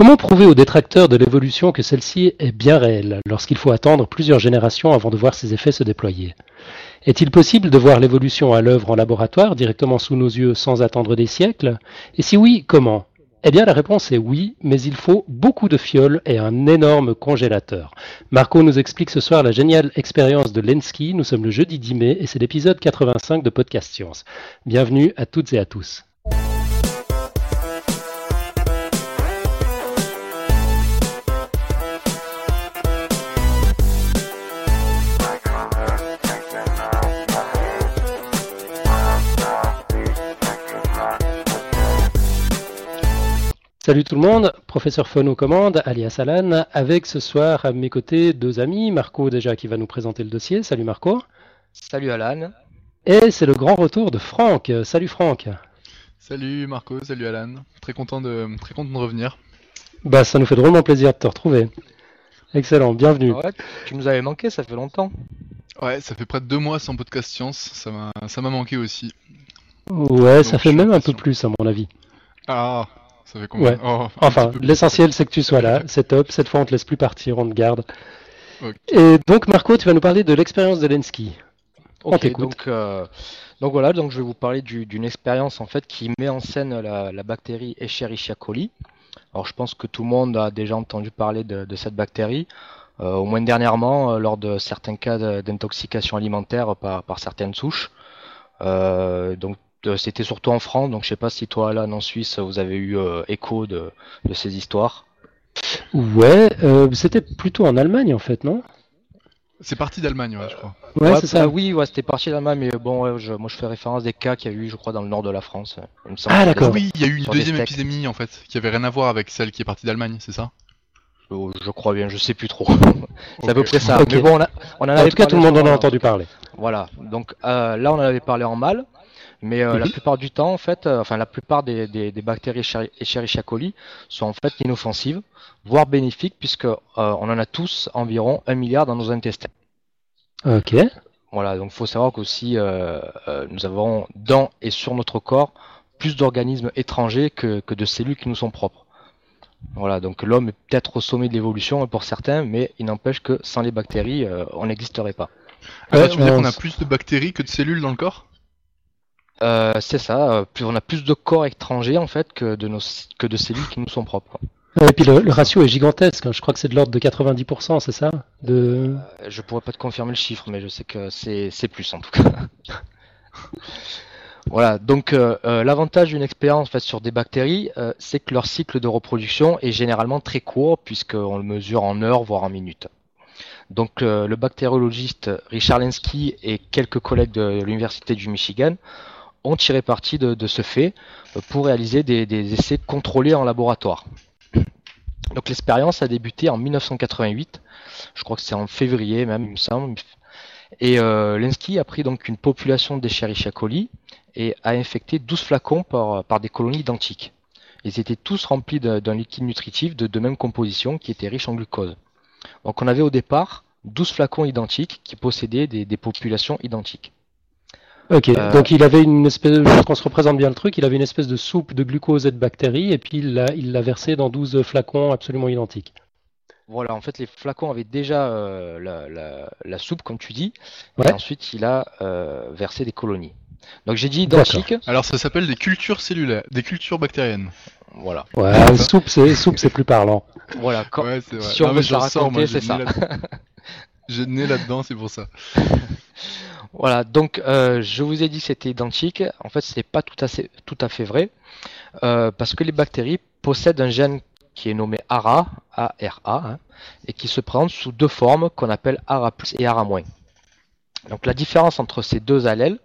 Comment prouver aux détracteurs de l'évolution que celle-ci est bien réelle lorsqu'il faut attendre plusieurs générations avant de voir ses effets se déployer? Est-il possible de voir l'évolution à l'œuvre en laboratoire directement sous nos yeux sans attendre des siècles? Et si oui, comment? Eh bien, la réponse est oui, mais il faut beaucoup de fioles et un énorme congélateur. Marco nous explique ce soir la géniale expérience de Lenski. Nous sommes le jeudi 10 mai et c'est l'épisode 85 de Podcast Science. Bienvenue à toutes et à tous. Salut tout le monde, professeur Fon aux commandes, alias Alan, avec ce soir à mes côtés deux amis, Marco déjà qui va nous présenter le dossier. Salut Marco. Salut Alan. Et c'est le grand retour de Franck. Salut Franck. Salut Marco, salut Alan. Très content de, très content de revenir. Bah ça nous fait drôlement plaisir de te retrouver. Excellent, bienvenue. Ouais, tu nous avais manqué, ça fait longtemps. Ouais, ça fait près de deux mois sans podcast science, ça m'a, ça m'a manqué aussi. Ouais, ça fait même un peu plus à mon avis. Ah, ça fait combien Ouais. Oh, Enfin, l'essentiel c'est que tu sois là, c'est top. Cette fois on te laisse plus partir, on te garde. Et donc Marco, tu vas nous parler de l'expérience de Lenski. On Ok, t'écoute. donc, euh, donc voilà, donc je vais vous parler du- d'une expérience en fait qui met en scène la, la bactérie Escherichia coli. Alors je pense que tout le monde a déjà entendu parler de, de cette bactérie, euh, au moins dernièrement euh, lors de certains cas d'intoxication alimentaire par, par certaines souches. Euh, donc c'était surtout en France, donc je sais pas si toi Alan en Suisse vous avez eu euh, écho de, de ces histoires. Ouais, euh, c'était plutôt en Allemagne en fait, non? C'est parti d'Allemagne, ouais, je crois. Ouais, c'est ça. euh, oui, ouais, c'était parti d'Allemagne, mais bon, ouais, je- moi je fais référence des cas qu'il y a eu, je crois, dans le nord de la France. il me semble. Ah, d'accord. Oui, il y a eu une deuxième épidémie en fait, qui avait rien à voir avec celle qui est partie d'Allemagne, c'est ça? Euh, Je crois bien, je sais plus trop. C'est à peu près ça. Mais bon, on, a- on en En avait tout cas, tout le monde en a entendu parler. Voilà. Donc euh, là, on en avait parlé en mal, mais euh, la Mhm. plupart du temps, en fait, euh, enfin la plupart des, des, des bactéries Escheri- Escherichia coli sont en fait inoffensives, voire bénéfiques, puisque euh, on en a tous environ un milliard dans nos intestins. Ok. Voilà. Donc, faut savoir qu'aussi euh, euh, nous avons dans et sur notre corps plus d'organismes étrangers que, que de cellules qui nous sont propres. Voilà, donc l'homme est peut-être au sommet de l'évolution pour certains, mais il n'empêche que sans les bactéries, euh, on n'existerait pas. Attends, Ouais, tu veux dire on qu'on a plus de bactéries que de cellules dans le corps? Euh, c'est ça, euh, plus, on a plus de corps étrangers en fait que de, nos, que de cellules qui nous sont propres. Et puis le, le ratio est gigantesque. hein. Je crois que c'est de l'ordre de 90%, c'est ça? De... Euh, je pourrais pas te confirmer le chiffre, mais je sais que c'est plus en tout cas. Voilà, donc euh, l'avantage d'une expérience en fait, sur des bactéries, c'est que leur cycle de reproduction est généralement très court, puisqu'on le mesure en heures, voire en minutes. Donc euh, le bactériologiste Richard Lenski et quelques collègues de l'Université du Michigan ont tiré parti de, ce fait pour réaliser des, essais contrôlés en laboratoire. Donc l'expérience a débuté en 1988, je crois que c'est en février même, il me semble. Et euh, Lenski a pris donc une population d'Escherichia coli et a infecté 12 flacons par, des colonies identiques. Ils étaient tous remplis d'un liquide nutritif de, de même composition qui était riche en glucose. Donc on avait au départ 12 flacons identiques qui possédaient des, des populations identiques. Ok, Euh, donc il avait une espèce, pour qu'on se représente bien le truc, il avait une espèce de soupe de glucose et de bactéries, et puis il l'a il l'a versé dans 12 flacons absolument identiques. Voilà, en fait les flacons avaient déjà euh, la, la- la soupe comme tu dis, Ouais. et ensuite il a euh, versé des colonies. Donc j'ai dit D'accord. identiques, Alors ça s'appelle des cultures cellulaires, des cultures bactériennes. voilà. Ouais, soupe, c'est soupe, c'est plus parlant. Voilà, quand- Ouais, c'est vrai. si on Non, veut se raconter, c'est ça. J'ai le nez là-dedans, c'est pour ça. Voilà, donc euh, je vous ai dit que c'était identique. En fait, ce n'est pas tout à, fait, vrai, euh, parce que les bactéries possèdent un gène qui est nommé ARA, A-R-A, hein, et qui se présente sous deux formes qu'on appelle ARA+, et ARA-. Donc la différence entre ces deux allèles,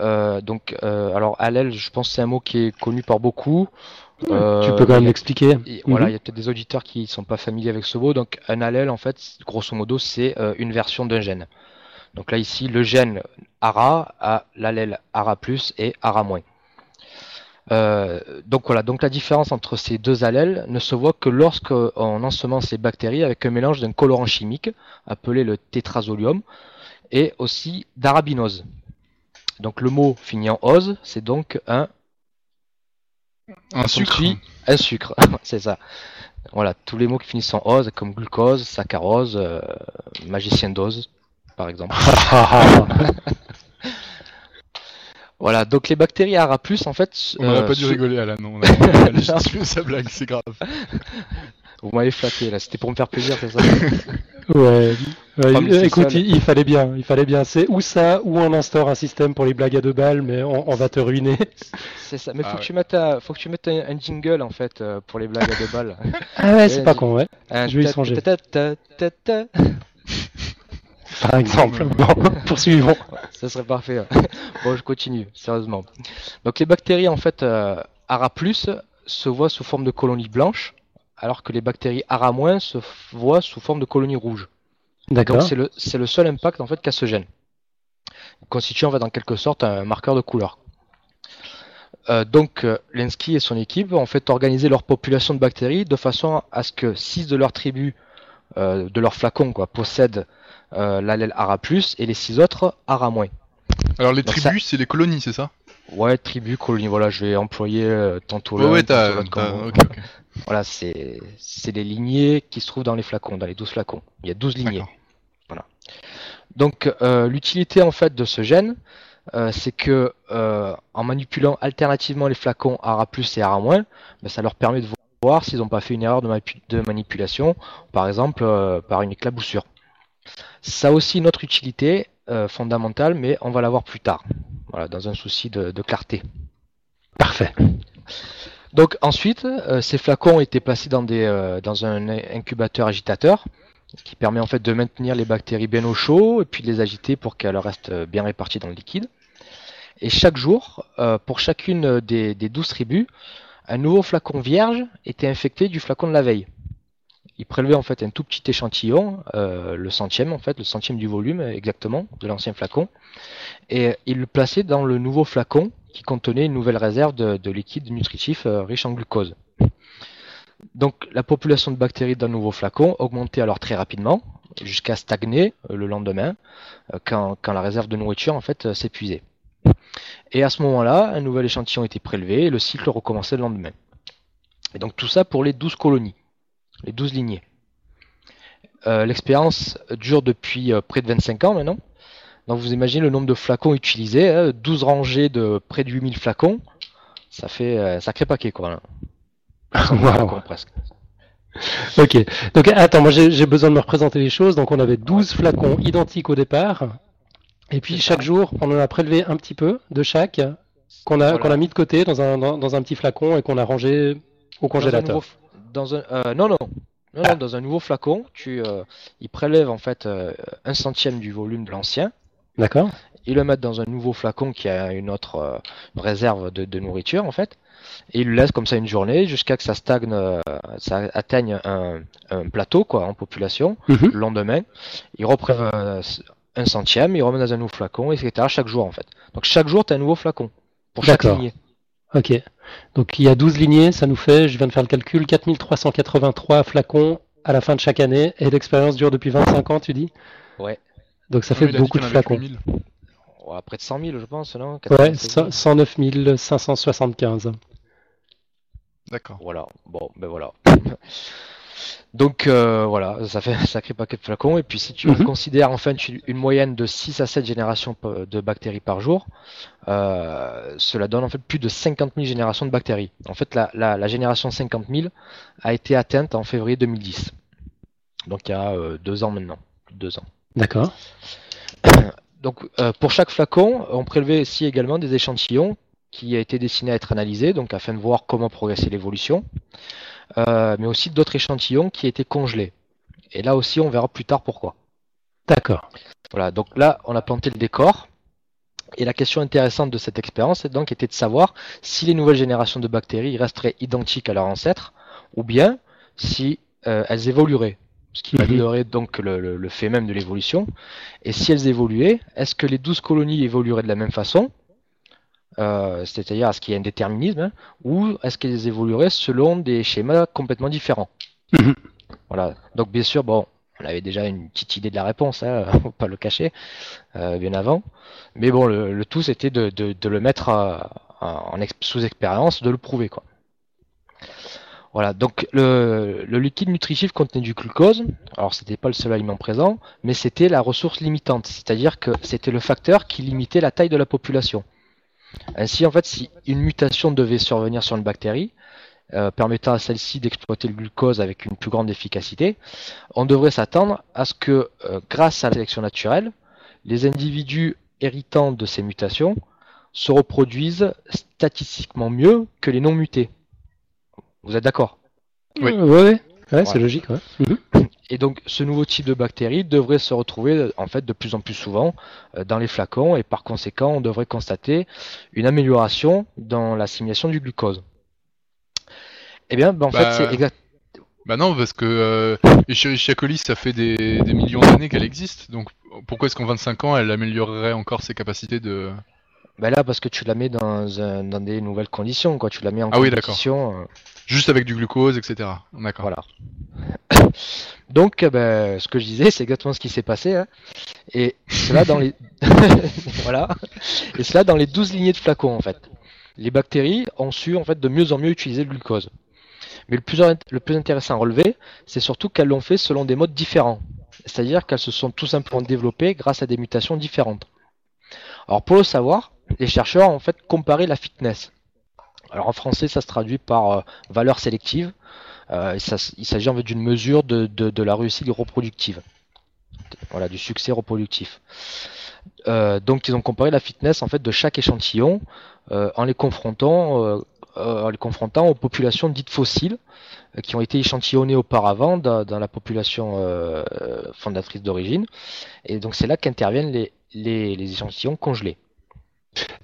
euh, donc alors allèle, je pense c'est un mot qui est connu par beaucoup. Euh, tu peux quand même l'expliquer. voilà, Mhm. il y a peut-être des auditeurs qui ne sont pas familiers avec ce mot. Donc, un allèle, en fait, grosso modo, c'est euh, une version d'un gène. Donc là, ici, le gène ARA a l'allèle ARA+, et ARA-. Euh, donc voilà, donc la différence entre ces deux allèles ne se voit que lorsque on ensemence les bactéries avec un mélange d'un colorant chimique appelé le tétrazolium et aussi d'arabinose. Donc le mot finit en ose, c'est donc un Un sucre. Un sucre, c'est ça. Voilà, tous les mots qui finissent en ose, comme glucose, saccharose, euh, magicien d'ose, par exemple. Voilà, donc les bactéries ARA+, en fait... On n'aurait euh, pas dû se- rigoler, Alan. On a on a légitimé sa blague, c'est grave. Vous m'avez flatté, là, c'était pour me faire plaisir, c'est ça Ouais. Euh, c'est écoute, ça, il, il fallait bien, il fallait bien. C'est ou ça, ou on instaure un système pour les blagues à deux balles, mais on, on va te ruiner. C'est ça, mais faut, Ah que ouais. tu mettes un, faut que tu mettes un, un jingle, en fait, euh, pour les blagues à deux balles. Ah ouais, c'est pas con, ouais. Un Je vais y songer. Par exemple. Bon, poursuivons. Ça serait parfait. ouais. Bon, je continue, sérieusement. Donc les bactéries, en fait, euh, ARA+, se voient sous forme de colonies blanches, alors que les bactéries ARA- se f- voient sous forme de colonies rouges. Donc D'accord. c'est le, seul impact, en fait, qu'a ce gène. Il constitue, en fait, en quelque sorte, un marqueur de couleur. Euh, donc, euh, Lenski et son équipe ont fait organisé leur population de bactéries de façon à ce que 6 de leurs tribus, euh, de leurs flacons, quoi, possèdent euh, l'allèle ARA+, et les 6 autres ARA-. Alors, les Donc tribus, c'est les colonies, c'est ça? Ouais, tribu, colonie, voilà, je vais employer euh, tantôt Ouais, l'un, ouais, tantôt l'autre ok. Voilà, c'est les lignées qui se trouvent dans les flacons, dans les 12 flacons. Il y a 12 lignées. D'accord. Donc, euh, l'utilité en fait de ce gène, euh, c'est que euh, en manipulant alternativement les flacons ARA+ et ARA-, ben, ça leur permet de voir s'ils n'ont pas fait une erreur de, manipulation, par exemple par une éclaboussure. Ça a aussi une autre utilité fondamentale, mais on va la voir plus tard, voilà, dans un souci de- de clarté. Parfait. Donc ensuite, euh, ces flacons été placés dans, des, euh, dans un incubateur agitateur qui permet en fait de maintenir les bactéries bien au chaud et puis de les agiter pour qu'elles restent euh, bien réparties dans le liquide. Et chaque jour, euh, pour chacune des, des 12 tribus, un nouveau flacon vierge était infecté du flacon de la veille. Il prélevait en fait un tout petit échantillon, euh, le centième en fait, le centième du volume exactement de l'ancien flacon, et il le plaçait dans le nouveau flacon qui contenait une nouvelle réserve de, de liquide nutritif euh, riche en glucose. Donc la population de bactéries le nouveau flacon augmentait alors très rapidement, jusqu'à stagner euh, le lendemain, euh, quand, la réserve de nourriture en fait s'épuisait. Et à ce moment-là, un nouvel échantillon était prélevé et le cycle recommençait le lendemain. Et donc tout ça pour les 12 colonies, les 12 lignées. L'expérience dure depuis près de 25 ans maintenant. Donc vous imaginez le nombre de flacons utilisés, hein, 12 rangées de près de 8000 flacons, ça fait euh, un sacré paquet quoi. Waouh. Flacons, presque. Ok. Donc attends, moi j'ai besoin de me représenter les choses. Donc on avait 12 flacons identiques au départ. Et puis chaque jour, on en a prélevé un petit peu de chaque qu'on a, Voilà. qu'on a mis de côté dans un, dans, dans un petit flacon et qu'on a rangé au Dans un congélateur. nouveau dans un, euh, non, non, non, dans un nouveau flacon, tu, euh, ils prélèvent en fait euh, un centième du volume de l'ancien, D'accord ils le mettent dans un nouveau flacon qui a une autre euh, réserve de, de nourriture en fait, et ils le laissent comme ça une journée jusqu'à que ça stagne, euh, ça atteigne un, un plateau quoi en population. Mhm. Le lendemain, ils reprennent euh, un centième, ils remettent dans un nouveau flacon, etc. chaque jour en fait. Donc chaque jour, tu as un nouveau flacon pour chaque D'accord. lignée. Ok. Donc il y a 12 lignées, ça nous fait, je viens de faire le calcul, 4383 flacons à la fin de chaque année. Et l'expérience dure depuis 25 ans, tu dis? Ouais. Donc ça Ouais, fait beaucoup de flacons. 8000. Ouais, près de 100 000, je pense, non Ouais, 96 000. 109 575. D'accord. Voilà, bon, ben voilà. Donc euh, voilà, ça fait un sacré paquet de flacons. Et puis si tu Mhm. considères en fait une moyenne de 6 à 7 générations de bactéries par jour, euh, cela donne en fait plus de 50 000 générations de bactéries. En fait, la, la, la génération 50 000 a été atteinte en février 2010. Donc il y a euh, deux ans maintenant, plus de deux ans. D'accord. Donc, euh, pour chaque flacon, on prélevait ici également des échantillons qui a été destinés à être analysés, donc afin de voir comment progressait l'évolution, Euh, mais aussi d'autres échantillons qui étaient congelés. Et là aussi, on verra plus tard pourquoi. D'accord. Voilà, donc là, on a planté le décor. Et la question intéressante de cette expérience donc était de savoir si les nouvelles générations de bactéries resteraient identiques à leurs ancêtres, ou bien si euh, elles évolueraient, ce qui Mhm. validerait donc le, le- le fait même de l'évolution. Et si elles évoluaient, est-ce que les 12 colonies évolueraient de la même façon, euh, c'est-à-dire est-ce qu'il y a un déterminisme, hein, ou est-ce qu'elles évolueraient selon des schémas complètement différents Mhm. Voilà. Donc bien sûr, bon, on avait déjà une petite idée de la réponse, hein, faut pas le cacher, euh, bien avant. Mais bon, le, le tout c'était de, de- de le mettre euh, en ex- sous expérience, de le prouver quoi. Voilà, donc le, liquide nutritif contenait du glucose. Alors c'était pas le seul aliment présent, mais c'était la ressource limitante, c'est-à-dire que c'était le facteur qui limitait la taille de la population. Ainsi, en fait, si une mutation devait survenir sur une bactérie, euh, permettant à celle-ci d'exploiter le glucose avec une plus grande efficacité, on devrait s'attendre à ce que, euh, grâce à la sélection naturelle, les individus héritants de ces mutations se reproduisent statistiquement mieux que les non mutés. Vous êtes d'accord? Oui. Ouais, ouais, ouais, Voilà. c'est logique. Ouais. Mhm. Et donc ce nouveau type de bactérie devrait se retrouver euh, en fait de plus en plus souvent euh, dans les flacons et par conséquent on devrait constater une amélioration dans l'assimilation du glucose. Eh bien, en Bah, fait c'est exact. Bah non, parce que euh, Escherichia coli, ça fait des, des millions d'années qu'elle existe, donc pourquoi est-ce qu'en 25 ans, elle améliorerait encore ses capacités de... Ben là parce que tu la mets dans, un- dans des nouvelles conditions quoi, tu la mets en Ah oui, d'accord. compétition. euh, Juste avec du glucose, etc. D'accord. Voilà. Donc, ben, ce que je disais, c'est exactement ce qui s'est passé. hein. Et cela dans les voilà. Et cela dans les 12 lignées de flacons en fait. Les bactéries ont su en fait de mieux en mieux utiliser le glucose. Mais le plus, le plus intéressant à relever, c'est surtout qu'elles l'ont fait selon des modes différents. C'est-à-dire qu'elles se sont tout simplement développées grâce à des mutations différentes. Alors pour le savoir, les chercheurs ont en fait comparé la fitness. Alors en français, ça se traduit par euh, valeur sélective. Euh, ça- il s'agit en fait d'une mesure de, de- de la réussite reproductive. Voilà, du succès reproductif. Euh, donc ils ont comparé la fitness en fait de chaque échantillon euh, en les confrontant euh, en les confrontant aux populations dites fossiles qui ont été échantillonnées auparavant dans, dans la population fondatrice d'origine. Et donc c'est là qu'interviennent les, les, les échantillons congelés.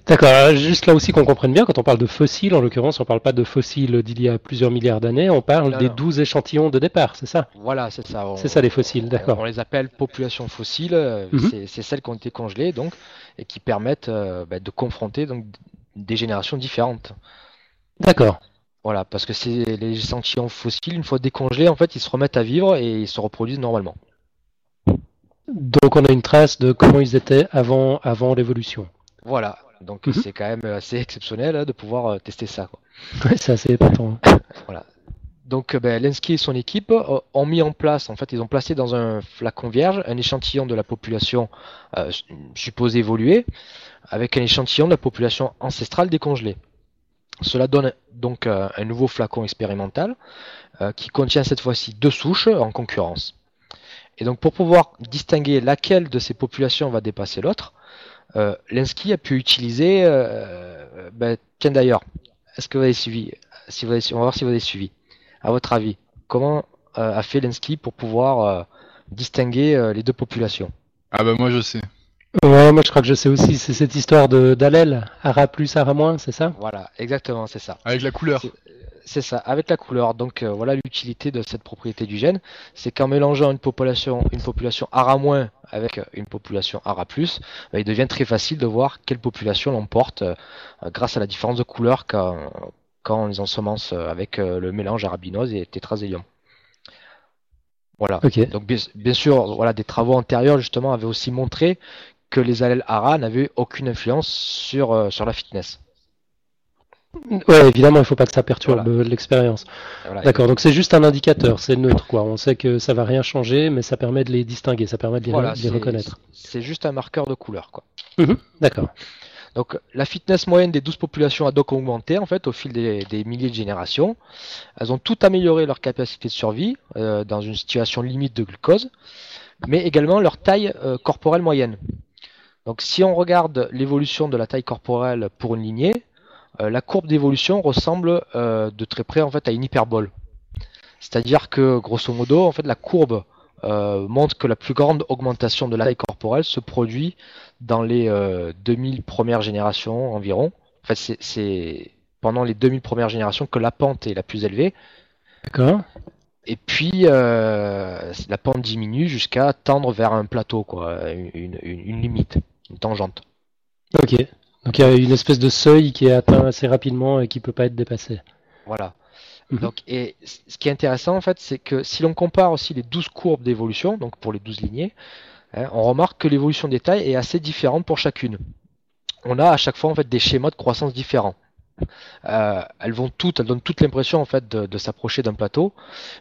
D'accord, juste là aussi qu'on comprenne bien, quand on parle de fossiles, en l'occurrence, on parle pas de fossiles d'il y a plusieurs milliards d'années, on parle Non, des non. 12 échantillons de départ, c'est ça? Voilà, c'est ça. On- C'est ça les fossiles, d'accord. On les appelle populations fossiles. euh, Mhm. c'est- C'est celles qui ont été congelées donc et qui permettent euh, bah, de confronter donc des générations différentes. D'accord. Voilà, parce que c'est les échantillons fossiles, une fois décongelés, en fait, ils se remettent à vivre et ils se reproduisent normalement. Donc on a une trace de comment ils étaient avant, avant l'évolution. Voilà, donc Mhm. c'est quand même assez exceptionnel hein, de pouvoir euh, tester ça. quoi. Ouais, c'est assez épatant. Donc euh, ben, Lenski et son équipe euh, ont mis en place, en fait, ils ont placé dans un flacon vierge un échantillon de la population euh, supposée évoluer avec un échantillon de la population ancestrale décongelée. Cela donne donc euh, un nouveau flacon expérimental euh, qui contient cette fois-ci deux souches en concurrence. Et donc pour pouvoir distinguer laquelle de ces populations va dépasser l'autre, euh, Lenski a pu utiliser, euh, ben, tiens d'ailleurs, est-ce que vous avez suivi, si vous avez, su- on va voir si vous avez suivi. À votre avis, comment euh, a fait Lenski pour pouvoir euh, distinguer euh, les deux populations? Ah bah moi je sais. Ouais, moi je crois que je sais aussi, c'est cette histoire de d'allèle, ARA plus, ARA moins, c'est ça? Voilà, exactement, c'est ça. Avec la couleur. C'est- ça, avec la couleur. Donc euh, voilà l'utilité de cette propriété du gène, c'est qu'en mélangeant une population, une population ARA- avec euh, une population ARA+, bah, il devient très facile de voir quelle population l'emporte euh, grâce à la différence de couleur quand, quand on les ensemence avec euh, le mélange arabinose et tétrazélium. Voilà. Ok. Donc bien, bien sûr, voilà, des travaux antérieurs justement avaient aussi montré que les allèles ARA n'avaient aucune influence sur, sur la fitness. Ouais, évidemment, il faut pas que ça perturbe l'expérience. Voilà. D'accord, donc c'est juste un indicateur, c'est neutre quoi. On sait que ça va rien changer, mais ça permet de les distinguer, ça permet de les, Voilà, les reconnaître. C'est juste un marqueur de couleur, quoi. Mhm, D'accord. Donc la fitness moyenne des 12 populations a donc augmenté en fait au fil des, des milliers de générations. Elles ont toutes amélioré leur capacité de survie euh, dans une situation limite de glucose, mais également leur taille euh, corporelle moyenne. Donc si on regarde l'évolution de la taille corporelle pour une lignée, la courbe d'évolution ressemble euh, de très près en fait à une hyperbole. C'est-à-dire que grosso modo en fait la courbe euh, montre que la plus grande augmentation de la taille corporelle se produit dans les euh, 2000 premières générations environ. En fait, c'est- c'est pendant les 2000 premières générations que la pente est la plus élevée. D'accord. Et puis, euh, la pente diminue jusqu'à tendre vers un plateau, quoi, une, une- une limite, une tangente. Ok. Donc il y a une espèce de seuil qui est atteint assez rapidement et qui peut pas être dépassé. Voilà. Mhm. Donc, et ce qui est intéressant, en fait, c'est que si l'on compare aussi les 12 courbes d'évolution, donc pour les 12 lignées, hein, on remarque que l'évolution des tailles est assez différente pour chacune. On a à chaque fois en fait des schémas de croissance différents. euh, elles vont toutes, elles donnent toutes l'impression en fait de, de s'approcher d'un plateau,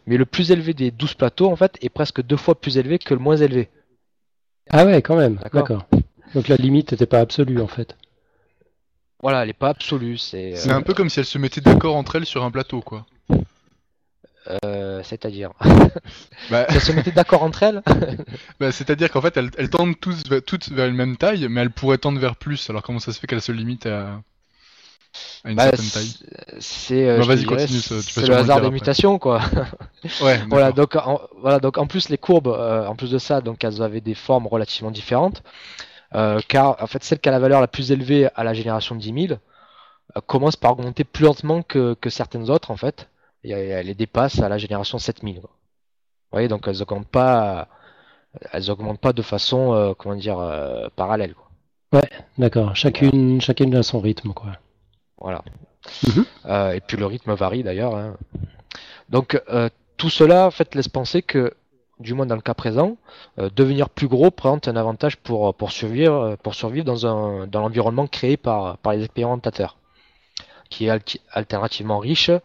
mais le plus élevé des 12 plateaux en fait est presque deux fois plus élevé que le moins élevé. Ah ouais, quand même. D'accord. Donc la limite n'était pas absolue en fait. Voilà, elle est pas absolue, c'est C'est euh, un peu comme si elles se mettaient d'accord entre elles sur un plateau, quoi. euh, c'est-à-dire Bah, elles se mettaient d'accord entre elles. bah, C'est-à-dire qu'en fait, elles, elles tendent tous, toutes vers la même taille, mais elles pourraient tendre vers plus. Alors comment ça se fait qu'elles se limitent à, à une Bah, certaine taille? c'est- euh, Bah, le hasard des après. mutations quoi. Ouais, Voilà, donc en, voilà, donc en plus les courbes, euh, en plus de ça, donc elles avaient des formes relativement différentes, car en fait celle qui a la valeur la plus élevée à la génération de 10 000 euh, commence par augmenter plus lentement que, que certaines autres en fait, et elle les dépasse à la génération 7000. Quoi. Vous voyez, donc elles augmentent pas, elles augmentent pas de façon, euh, comment dire, euh, parallèle. Quoi. D'accord. Chacune, chacune a son rythme quoi. Voilà. Mhm. Euh, et puis le rythme varie d'ailleurs. hein. Donc euh, tout cela en fait laisse penser que, du moins dans le cas présent, euh, devenir plus gros présente un avantage pour, pour survivre, euh, pour survivre dans, un, dans l'environnement créé par, par les expérimentateurs, qui est alternativement riche euh,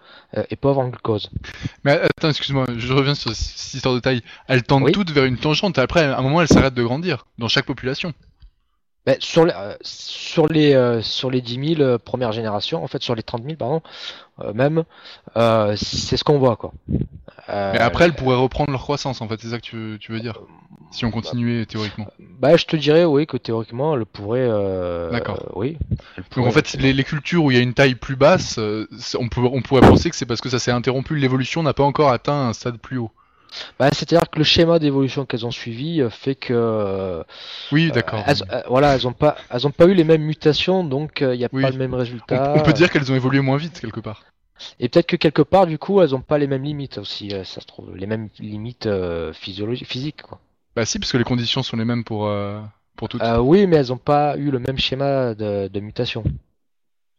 et pauvre en glucose. Mais attends, excuse-moi, je reviens sur cette histoire de taille. Elles tendent Oui. toutes vers une tangente, et après, à un moment, elles s'arrêtent de grandir, dans chaque population. Ben, sur, les, euh, sur, les, euh, sur les 10 000 euh, premières générations, en fait sur les 30 000 pardon, euh, même, euh, c'est ce qu'on voit quoi. Euh, Mais après, elles pourraient reprendre leur croissance, en fait, c'est ça que tu veux, tu veux dire Si on continuait théoriquement. Bah, je te dirais, oui, que théoriquement, elle pourrait. euh, D'accord. euh, oui. Donc en fait, les, les cultures où il y a une taille plus basse, euh, on, peut, on pourrait penser que c'est parce que ça s'est interrompu, l'évolution n'a pas encore atteint un stade plus haut. Bah, c'est-à-dire que le schéma d'évolution qu'elles ont suivi euh, fait que. euh, Oui, d'accord. elles, euh, voilà, elles ont pas, elles ont pas eu les mêmes mutations, donc il n'y a Oui. pas le même résultat. on peut dire qu'elles ont évolué moins vite, quelque part. Et peut-être que quelque part, du coup, elles ont pas les mêmes limites aussi, ça se trouve, les mêmes limites physiologiques, physiques, quoi. Bah si, parce que les conditions sont les mêmes pour, euh, pour toutes. Euh, oui, mais elles ont pas eu le même schéma de, de mutation.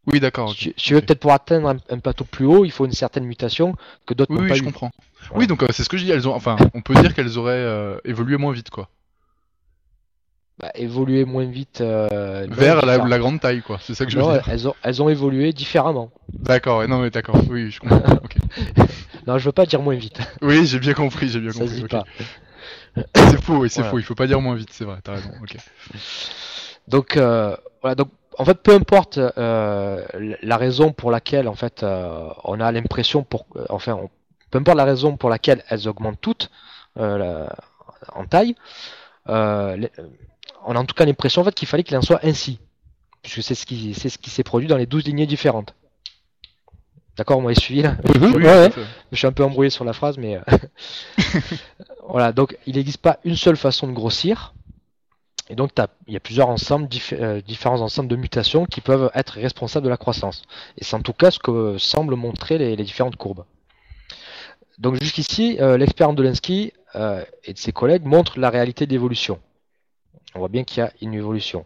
Oui, d'accord. Si ok. tu- si tu veux Ok. peut-être pour atteindre un, un plateau plus haut, il faut une certaine mutation que d'autres Oui, n'ont oui, pas je eu. comprends. Voilà. Oui, donc euh, c'est ce que je dis. Elles ont, enfin, on peut dire qu'elles auraient euh, évolué moins vite, quoi. Bah, évoluer moins vite euh, non, Vers la, grande taille, quoi. C'est ça que je veux Non, dire. elles ont, elles ont évolué différemment. D'accord. Non, mais d'accord. Oui, je comprends. ok. Non, je veux pas dire moins vite. Oui, j'ai bien compris. J'ai bien Ça se compris. dit ok. pas. C'est faux. Oui, c'est Voilà. faux. Il faut pas dire moins vite. C'est vrai. T'as raison. Ok. Donc, euh, voilà. Donc, en fait, peu importe euh, la raison pour laquelle, en fait, euh, on a l'impression pour, enfin, on- peu importe la raison pour laquelle elles augmentent toutes euh, la- en taille, euh, les- on a en tout cas l'impression en fait qu'il fallait qu'il en soit ainsi, puisque c'est ce qui, c'est ce qui s'est produit dans les 12 lignées différentes. D'accord, vous m'avez suivi là Mhm, Oui, ouais. Je suis un peu embrouillé sur la phrase, mais euh, voilà. Donc, il n'existe pas une seule façon de grossir, et donc il y a plusieurs ensembles, dif- euh, différents ensembles de mutations qui peuvent être responsables de la croissance. Et c'est en tout cas ce que semblent montrer les, les différentes courbes. Donc jusqu'ici, euh, l'expérience de Lensky euh, et de ses collègues montre la réalité d'évolution. On voit bien qu'il y a une évolution.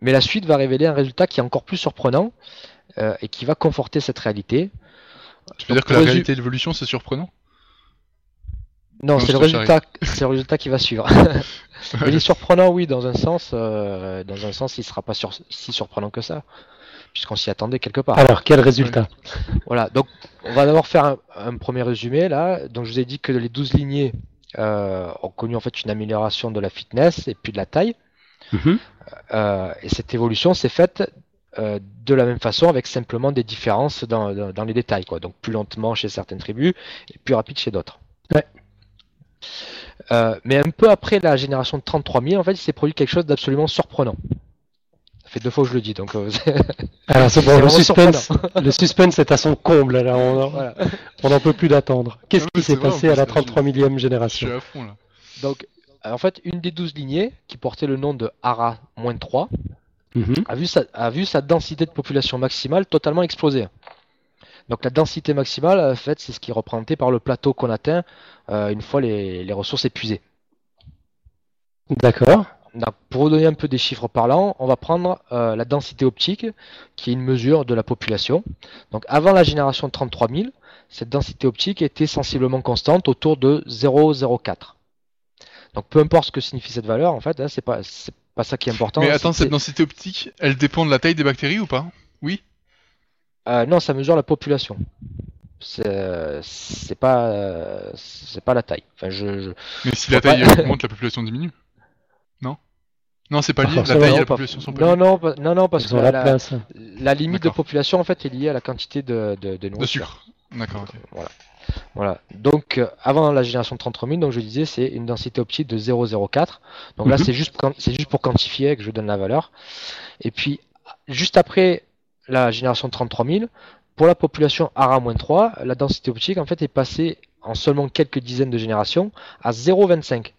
Mais la suite va révéler un résultat qui est encore plus surprenant euh, et qui va conforter cette réalité. Tu veux Donc, dire que la réalité de l'évolution, c'est surprenant? Non, Non, c'est le résultat, c'est le résultat qui va suivre. Il est surprenant, oui, dans un sens. euh, dans un sens, il sera pas sur- si surprenant que ça, puisqu'on s'y attendait quelque part. Alors, quel résultat? Voilà. Donc, on va d'abord faire un, un premier résumé là. Donc, je vous ai dit que les 12 lignées euh, ont connu en fait une amélioration de la fitness et puis de la taille. Mhm. Euh, et cette évolution s'est faite euh, de la même façon, avec simplement des différences dans, dans- dans les détails, quoi. Donc plus lentement chez certaines tribus et plus rapide chez d'autres. Ouais. Mais un peu après la génération de 33 000, en fait, il s'est produit quelque chose d'absolument surprenant. Fait deux fois que je le dis, donc euh, Alors, c'est bon, le suspense, le suspense est à son comble, là. On voilà. n'en peut plus d'attendre. Qu'est-ce Non, qui s'est passé à la là, 33 millième Je génération suis à fond là. Donc, en fait, une des 12 lignées, qui portait le nom de Ara-3, Mhm. a vu, sa, a vu sa densité de population maximale totalement exploser. Donc la densité maximale, en fait, c'est ce qui est représenté par le plateau qu'on atteint euh, une fois les, les ressources épuisées. D'accord. Donc, pour vous donner un peu des chiffres parlants, on va prendre euh, la densité optique, qui est une mesure de la population. Donc avant la génération de 33 000, cette densité optique était sensiblement constante autour de 0,04. Donc peu importe ce que signifie cette valeur, en fait, hein, c'est pas c'est pas ça qui est important. Mais C'est- attends, cette densité optique, elle dépend de la taille des bactéries ou pas? Oui? Euh, non, ça mesure la population. C'est c'est pas euh, c'est pas la taille. Enfin, je, je- Mais si la taille pas- augmente, la population diminue Non, c'est pas Pas lié. La taille et la population sont pas non, liées. non, non, non, parce Ils que ont la, la la- place. la limite de population en fait est liée à la quantité de, de, de De nourriture. sucre. D'accord, ok. Voilà. Voilà. Donc, euh, avant la génération de 33 000, donc je disais, c'est une densité optique de 0,04. Donc là, Mhm. c'est juste, c'est juste pour quantifier que je donne la valeur. Et puis, juste après la génération de 33 000, pour la population ARA-3, la densité optique, en fait, est passée en seulement quelques dizaines de générations à 0,25.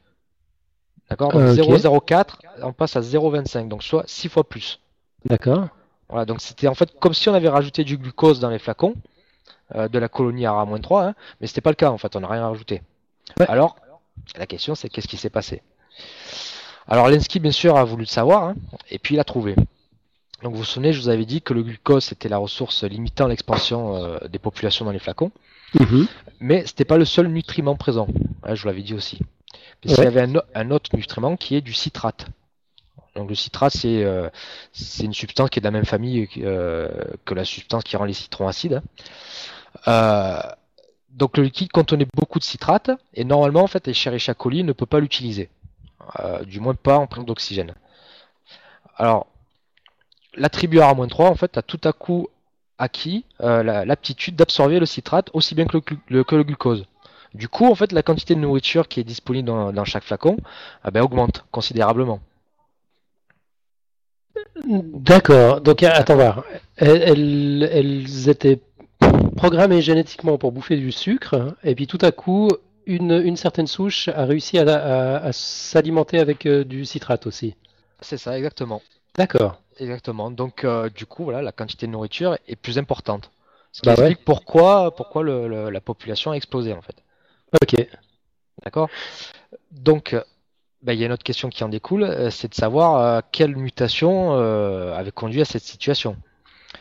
D'accord Donc, Euh, ok. 0,04, on passe à 0,25, donc soit 6 fois plus. D'accord. Voilà, donc c'était en fait comme si on avait rajouté du glucose dans les flacons euh, de la colonie ARA-3, hein, mais c'était pas le cas en fait, on n'a rien rajouté. Ouais. Alors, la question c'est qu'est-ce qui s'est passé? Alors Lenski bien sûr a voulu le savoir, hein, et puis il a trouvé. Donc vous vous souvenez, je vous avais dit que le glucose c'était la ressource limitant l'expansion euh, des populations dans les flacons, Mhm. mais c'était pas le seul nutriment présent, hein, je vous l'avais dit aussi. Qu'il y avait un, autre nutriment qui est du citrate. Donc le citrate, c'est euh, une substance qui est de la même famille euh, que la substance qui rend les citrons acides. Euh, donc le liquide contenait beaucoup de citrate et normalement en fait Escherichia coli ne peut pas l'utiliser, du moins pas en présence d'oxygène. Alors l'attribut ARA-3 en fait a tout à coup acquis la- l'aptitude d'absorber le citrate aussi bien le- que le glucose. Du coup en fait la quantité de nourriture qui est disponible dans, dans chaque flacon ah ben, augmente considérablement. D'accord. Donc, attends voir. Elles, elles- étaient programmées génétiquement pour bouffer du sucre, et puis tout à coup, une, une certaine souche a réussi à, à- à s'alimenter avec euh, du citrate aussi. C'est ça exactement. D'accord. Exactement. Donc, euh, du coup, voilà, la quantité de nourriture est plus importante. Ce qui Bah ouais. explique pourquoi, pourquoi le- le- la population a explosé, en fait. Ok. D'accord Donc, euh, bah, il y a une autre question qui en découle, euh, c'est de savoir euh, quelle mutation euh, avait conduit à cette situation.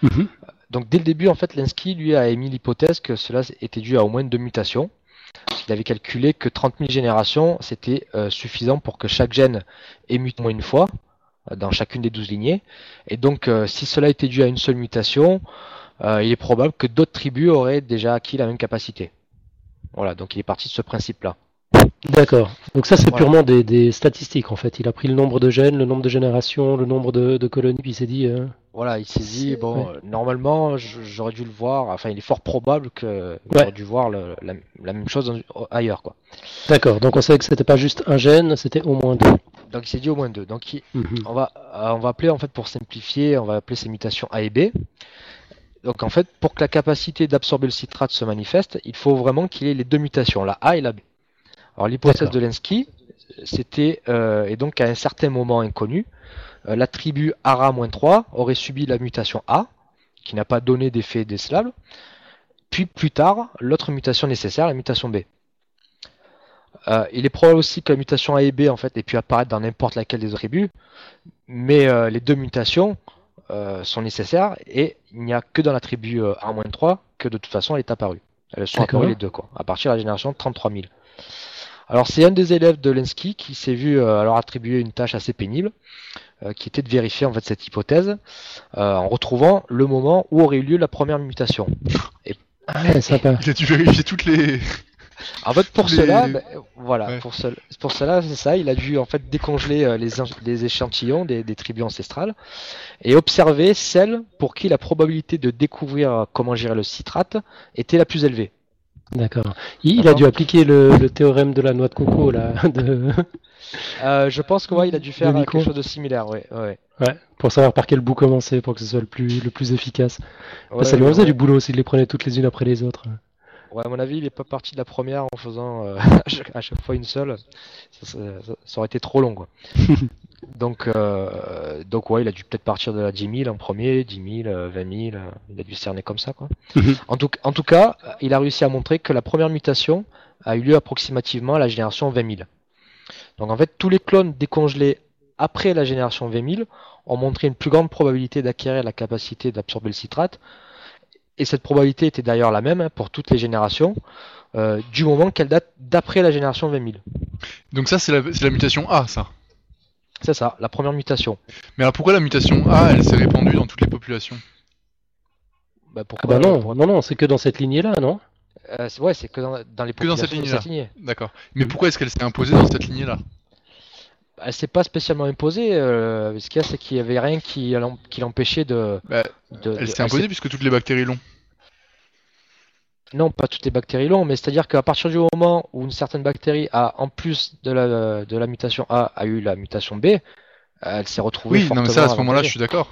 Mhm. Donc, dès le début, en fait, Lenski, lui, a émis l'hypothèse que cela était dû à au moins deux mutations. Il avait calculé que 30 000 générations, c'était euh, suffisant pour que chaque gène ait muté au moins une fois dans chacune des 12 lignées. Et donc, euh, si cela était dû à une seule mutation, euh, il est probable que d'autres tribus auraient déjà acquis la même capacité. Voilà, donc il est parti de ce principe-là. D'accord. Donc ça, c'est Voilà. purement des, des statistiques, en fait. Il a pris le nombre de gènes, le nombre de générations, le nombre de, de colonies, puis il s'est dit... euh, Voilà, il s'est dit, bon, ouais. euh, normalement, j'aurais dû le voir, enfin, il est fort probable que Ouais. j'aurais dû voir le- la, la même chose ailleurs, quoi. D'accord. Donc on sait que c'était pas juste un gène, c'était au moins deux. Donc il s'est dit au moins deux. Donc il- Mhm. on va, euh, on va appeler, en fait, pour simplifier, on va appeler ces mutations A et B. Donc en fait, pour que la capacité d'absorber le citrate se manifeste, il faut vraiment qu'il y ait les deux mutations, la A et la B. Alors l'hypothèse de Lenski, c'était, euh, et donc à un certain moment inconnu, euh, la tribu ARA-3 aurait subi la mutation A, qui n'a pas donné d'effet décelable, puis plus tard, l'autre mutation nécessaire, la mutation B. Euh, il est probable aussi que la mutation A et B en fait ait pu apparaître dans n'importe laquelle des tribus, mais euh, les deux mutations euh, sont nécessaires et il n'y a que dans la tribu euh, A-3 que de toute façon elle est apparue. Elles sont apparues les deux quoi, à partir de la génération 33 000. Alors c'est un des élèves de Lenski qui s'est vu euh, alors attribuer une tâche assez pénible, euh, qui était de vérifier en fait cette hypothèse euh, en retrouvant le moment où aurait eu lieu la première mutation. Ah ouais, sympa. Il a dû vérifier toutes les. En fait, pour Les- cela, ben, voilà, Ouais. pour, ce- pour cela, c'est ça, il a dû en fait décongeler euh, les, échantillons des, des tribus ancestrales et observer celles pour qui la probabilité de découvrir euh, comment gérer le citrate était la plus élevée. D'accord. Il, il a dû appliquer le, le théorème de la noix de coco, là, de... Euh, je pense que ouais, il a dû faire quelque chose de similaire, ouais, ouais. ouais, pour savoir par quel bout commencer, pour que ce soit le plus, le plus efficace. Ouais, ça lui faisait ouais. du boulot s'il les prenait toutes les unes après les autres. Ouais, à mon avis, il est pas parti de la première en faisant euh, à, chaque, à chaque fois une seule. Ça, ça- ça- ça aurait été trop long, quoi. donc, euh, donc ouais, il a dû peut-être partir de la 10 000 en premier, 10 000, euh, 20 000. euh, il a dû cerner comme ça, quoi. En, tout, en tout cas, il a réussi à montrer que la première mutation a eu lieu approximativement à la génération 20 000. Donc, en fait, tous les clones décongelés après la génération 20 000 ont montré une plus grande probabilité d'acquérir la capacité d'absorber le citrate. Et cette probabilité était d'ailleurs la même hein, pour toutes les générations, euh, du moment qu'elle date d'après la génération 20 000. Donc ça, c'est la, mutation A, ça. C'est ça, la première mutation. Mais alors pourquoi la mutation A, elle s'est répandue dans toutes les populations? Bah Ah pourquoi bah non, pour- non, non, c'est que dans cette lignée-là, non? Euh, c'est- ouais, c'est que dans, dans les Que dans populations cette lignée-là. lignée. D'accord. Mais pourquoi est-ce qu'elle s'est imposée dans cette lignée-là? Elle s'est pas spécialement imposée. euh, ce qu'il y a, c'est qu'il y avait rien qui, l'em- qui l'empêchait de, Bah, de- Elle s'est imposée puisque toutes les bactéries l'ont. Non, pas toutes les bactéries l'ont, mais c'est-à-dire qu'à partir du moment où une certaine bactérie a, en plus de la, de la mutation A, a eu la mutation B, elle s'est retrouvée Oui, non mais ça à ce moment-là je suis d'accord.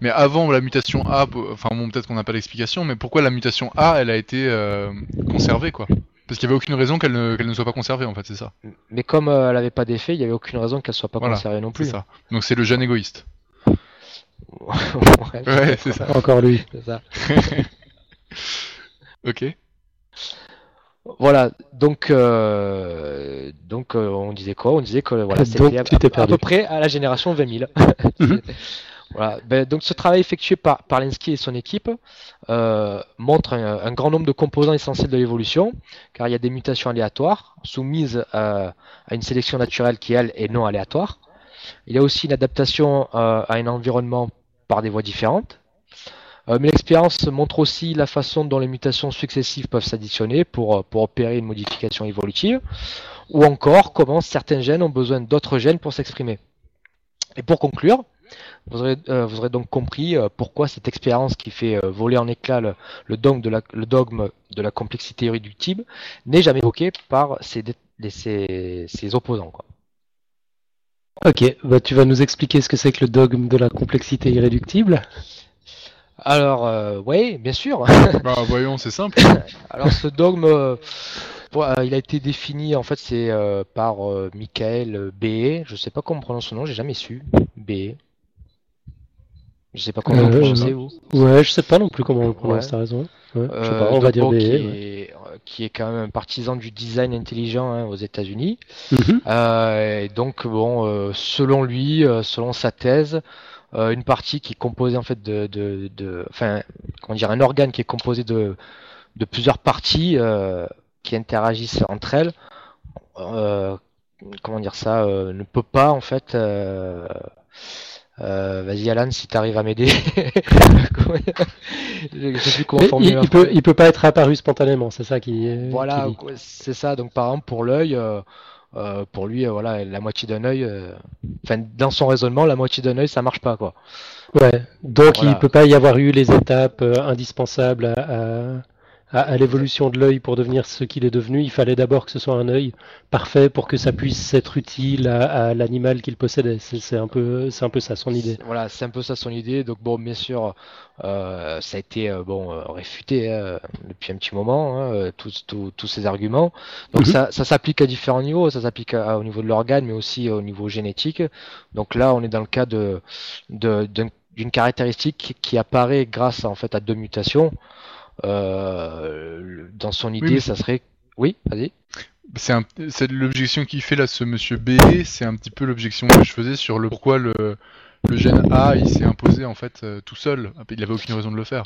Mais avant la mutation A, enfin bon peut-être qu'on n'a pas l'explication, mais pourquoi la mutation A elle a été euh, conservée quoi? Parce qu'il n'y avait aucune raison qu'elle ne, qu'elle ne soit pas conservée en fait, c'est ça. Mais comme euh, elle n'avait pas d'effet, il n'y avait aucune raison qu'elle soit pas Voilà, conservée non C'est plus. ça. Donc c'est le gène égoïste. Ouais, Ouais, c'est ça. Encore lui. c'est ça. Ok. Voilà, donc, euh, donc euh, on disait quoi? On disait que voilà, c'était à, peu près à la génération 20 000. Mhm. Voilà. Ben, donc ce travail effectué par, par Lenski et son équipe euh, montre un, un grand nombre de composants essentiels de l'évolution, car il y a des mutations aléatoires soumises à, à une sélection naturelle qui, elle, est non aléatoire. Il y a aussi une adaptation euh, à un environnement par des voies différentes. Euh, mais l'expérience montre aussi la façon dont les mutations successives peuvent s'additionner pour, euh, pour opérer une modification évolutive, ou encore comment certains gènes ont besoin d'autres gènes pour s'exprimer. Et pour conclure, vous aurez, euh, vous aurez donc compris euh, pourquoi cette expérience qui fait euh, voler en éclats le, le dogme, de la, le dogme de la complexité irréductible n'est jamais évoqué par ses, les- ses, ses opposants. Quoi. Ok, bah tu vas nous expliquer ce que c'est que le dogme de la complexité irréductible? Alors, euh, oui, bien sûr. Bah voyons, c'est simple. Alors ce dogme, euh, euh, il a été défini en fait c'est euh, par euh, Michael B. Je sais pas comment on prononce son nom, j'ai jamais su. B. Je sais pas comment je prononcez sais vous. Ouais, je sais pas non plus comment on le prononce, Ouais. t'as raison. Ouais, je sais Euh, pas, on va dire BE. qui, est, euh, qui est quand même un partisan du design intelligent hein, aux États-Unis. Mhm. Euh, et donc bon, selon lui, selon sa thèse, une partie qui est composée en fait de, de, de- enfin, comment dire, un organe qui est composé de, de plusieurs parties euh, qui interagissent entre elles. euh, comment dire ça, euh, ne peut pas en fait. Euh, Vas-y Alan, si t'arrives à m'aider. Comment- je, je sais plus comment Mais formuler il, il peut, il peut pas être apparu spontanément, c'est ça qui est. voilà, c'est ça. Donc par exemple pour l'œil, euh, euh, pour lui, euh, voilà, la moitié d'un œil, euh, enfin dans son raisonnement, la moitié d'un œil, ça marche pas quoi. Ouais, donc Voilà. il peut pas y avoir eu les étapes indispensables à, à, à- à l'évolution de l'œil pour devenir ce qu'il est devenu. Il fallait d'abord que ce soit un œil parfait pour que ça puisse être utile à, à l'animal qu'il possédait. C'est c'est un peu, c'est un peu ça son idée. C'est- Voilà, c'est un peu ça son idée. Donc bon, bien sûr, euh, ça a été euh, bon euh, réfuté hein, depuis un petit moment, hein, euh, tous, tous, tous ces arguments. Donc Mhm. ça, ça s'applique à différents niveaux. Ça s'applique au niveau de l'organe, mais aussi au niveau génétique. Donc là, on est dans le cas de de- d'un- d'une caractéristique qui apparaît grâce en fait à deux mutations. Euh, dans son idée, ça serait. Oui, vas-y. C'est un- c'est l'objection qu'il fait là, ce monsieur B. C'est un petit peu l'objection que je faisais sur le pourquoi le, le gène A il s'est imposé en fait euh, tout seul. Il avait aucune raison de le faire.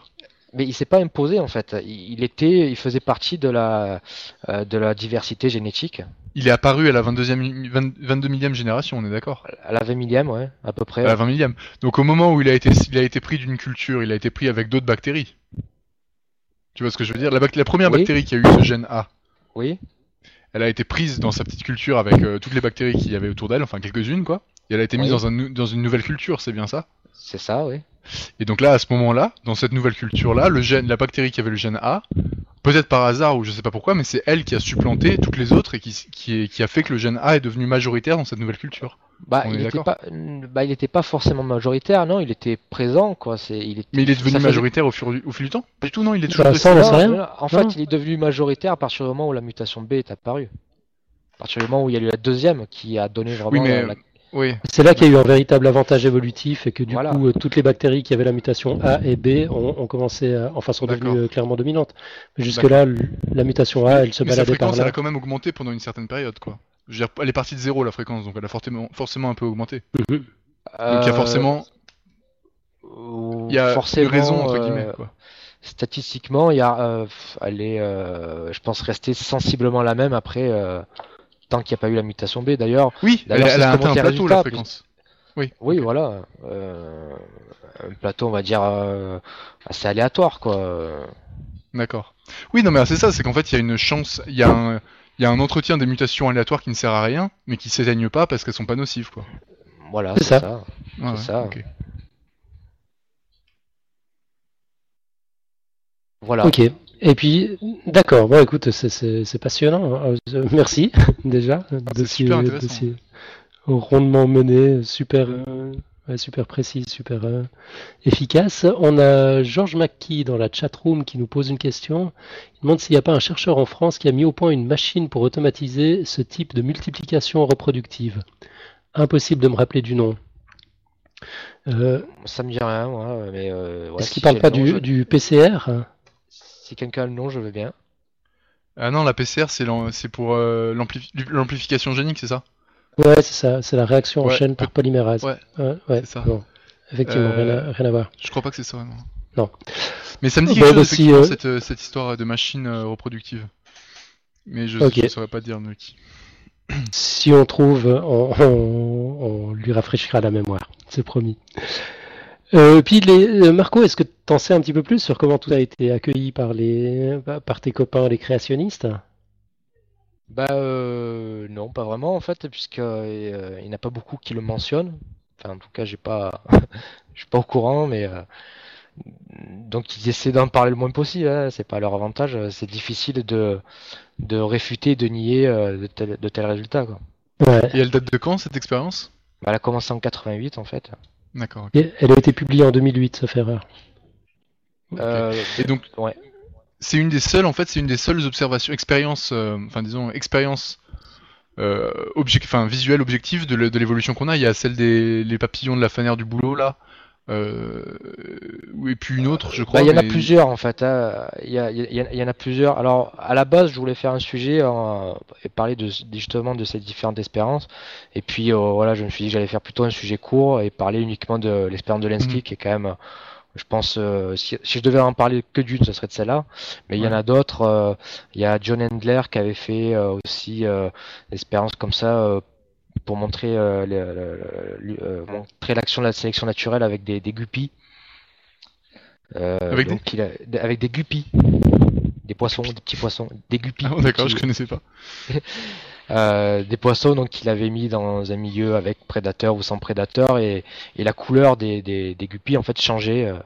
Mais il s'est pas imposé en fait. Il, il était, il faisait partie de la euh, de la diversité génétique. Il est apparu à la 22e, 20 22 millième génération, on est d'accord? À la 20 millième, ouais, à peu près. À la 20 millième. Donc au moment où il a été, il a été pris d'une culture, il a été pris avec d'autres bactéries. Tu vois ce que je veux dire? La, première Oui. bactérie qui a eu ce gène A, Oui, elle a été prise dans sa petite culture avec euh, toutes les bactéries qu'il y avait autour d'elle, enfin quelques-unes quoi. Et elle a été mise dans, un nou- dans une nouvelle culture, c'est bien ça? C'est ça, oui. Et donc là, à ce moment-là, dans cette nouvelle culture-là, le gène, la bactérie qui avait le gène A, peut-être par hasard ou je sais pas pourquoi, mais c'est elle qui a supplanté toutes les autres et qui, qui, est- qui a fait que le gène A est devenu majoritaire dans cette nouvelle culture. Bah, il pas, bah, il était pas forcément majoritaire, non, il était présent, quoi. C'est, il était, Mais il est devenu ça faisait- majoritaire au, fur, au fil du temps? Pas du tout, non, il est toujours Bah, ça, on rien. En fait, Non. il est devenu majoritaire à partir du moment où la mutation B est apparue. À partir du moment où il y a eu la deuxième qui a donné vraiment Oui, mais la- Oui, C'est là qu'il y a eu un véritable avantage évolutif et que du Voilà. coup euh, toutes les bactéries qui avaient la mutation A et B ont, ont commencé, à, enfin sont devenues euh, clairement dominantes. Mais jusque là, l- la mutation A, elle se mais sa baladait par fréquence, elle là. a quand même augmenté pendant une certaine période, quoi. Je veux dire, elle est partie de zéro la fréquence, donc elle a forcément, forcément un peu augmenté. Mhm. Donc il y a forcément, euh, il y a une raison entre euh, guillemets, quoi. Statistiquement, il y a, euh, elle est, euh, je pense, restée sensiblement la même après, euh, tant qu'il n'y a pas eu la mutation B. D'ailleurs, Oui, elle, d'ailleurs, elle a atteint un plateau la fréquence. Oui. Oui, voilà. Euh, un plateau, on va dire, euh, assez aléatoire, quoi. D'accord. Oui, non, mais c'est ça, c'est qu'en fait, il y a une chance, il y a un, il y a un entretien des mutations aléatoires qui ne sert à rien, mais qui s'éteignent pas parce qu'elles sont pas nocives, quoi. Voilà, C'est ça. ça. Ouais, ouais, ça. ok. Voilà. Ok. Et puis, d'accord. Bon, écoute, c'est- passionnant. hein. Euh, Merci déjà de c'est ces- super de intéressant. ces rondement menés, super, euh, super précis, super euh, efficace. On a Georges Mackey dans la chatroom qui nous pose une question. Il demande s'il n'y a pas un chercheur en France qui a mis au point une machine pour automatiser ce type de multiplication reproductive. Impossible de me rappeler du nom. Euh, Ça me dit rien, moi, mais euh, ouais, Est-ce si qu'il parle pas nom, du, je- du PCR Si quelqu'un a le nom, je veux bien. Ah non, la PCR, c'est l'am- c'est pour euh, l'ampli- l'amplification génique, c'est ça? Ouais, c'est ça, c'est la réaction en Ouais, chaîne par polymérase. ouais, ouais, ça. Effectivement, Euh, rien, à, rien à voir. Je crois pas que c'est ça, non. Non. Mais ça me dit quelque chose, bah, si, effectivement, euh, cette, euh, cette histoire de machine euh, reproductive. Mais je ne saurais pas dire de qui. Si on trouve, on, on- on lui rafraîchira la mémoire, c'est promis. Euh, puis les, euh, Marco, est-ce que tu en sais un petit peu plus sur comment tout a été accueilli par les, par tes copains les créationnistes? Bah euh, non, pas vraiment en fait, puisque euh, il n'y en a pas beaucoup qui le mentionnent. Enfin, en tout cas, j'ai pas, je suis pas au courant, mais euh, donc ils essaient d'en parler le moins possible. Hein, c'est pas leur avantage. C'est difficile de de réfuter, de nier de tels de tels résultats quoi. Ouais. Et elle date de quand, cette expérience? Bah, elle a commencé en 88 en fait. D'accord. ok. Et Elle a été publiée en 2008, sauf erreur. Euh, Et donc, ouais. C'est une des seules, en fait, c'est une des seules observations, expériences, euh, enfin disons, expériences euh, object, enfin visuelles objectives de, l'évolution qu'on a. Il y a celle des les papillons de la fanère du boulot là, euh, et puis une autre, je crois. Bah, il y en a mais- plusieurs en fait. hein. Il y, a- il y a- il y en a plusieurs. Alors à la base, je voulais faire un sujet euh, et parler de, justement de ces différentes expériences. Et puis euh, voilà, je me suis dit que j'allais faire plutôt un sujet court et parler uniquement de l'expérience de Lenski, Mhm. qui est quand même, je pense, euh, si, si je devais en parler que d'une, ce serait de celle-là. Mais il y en a d'autres. euh, il y a John Handler qui avait fait euh, aussi euh, l'expérience comme ça. euh, pour montrer euh, euh, montrer l'action de la sélection naturelle avec des, des guppies. Euh, Avec des- il a- avec des guppies, des poissons, des petits poissons, des guppies. Ah, d'accord, je connaissais pas. euh, des poissons donc qu'il avait mis dans un milieu avec prédateur ou sans prédateur et, et la couleur des, des, des guppies en fait changeait, euh,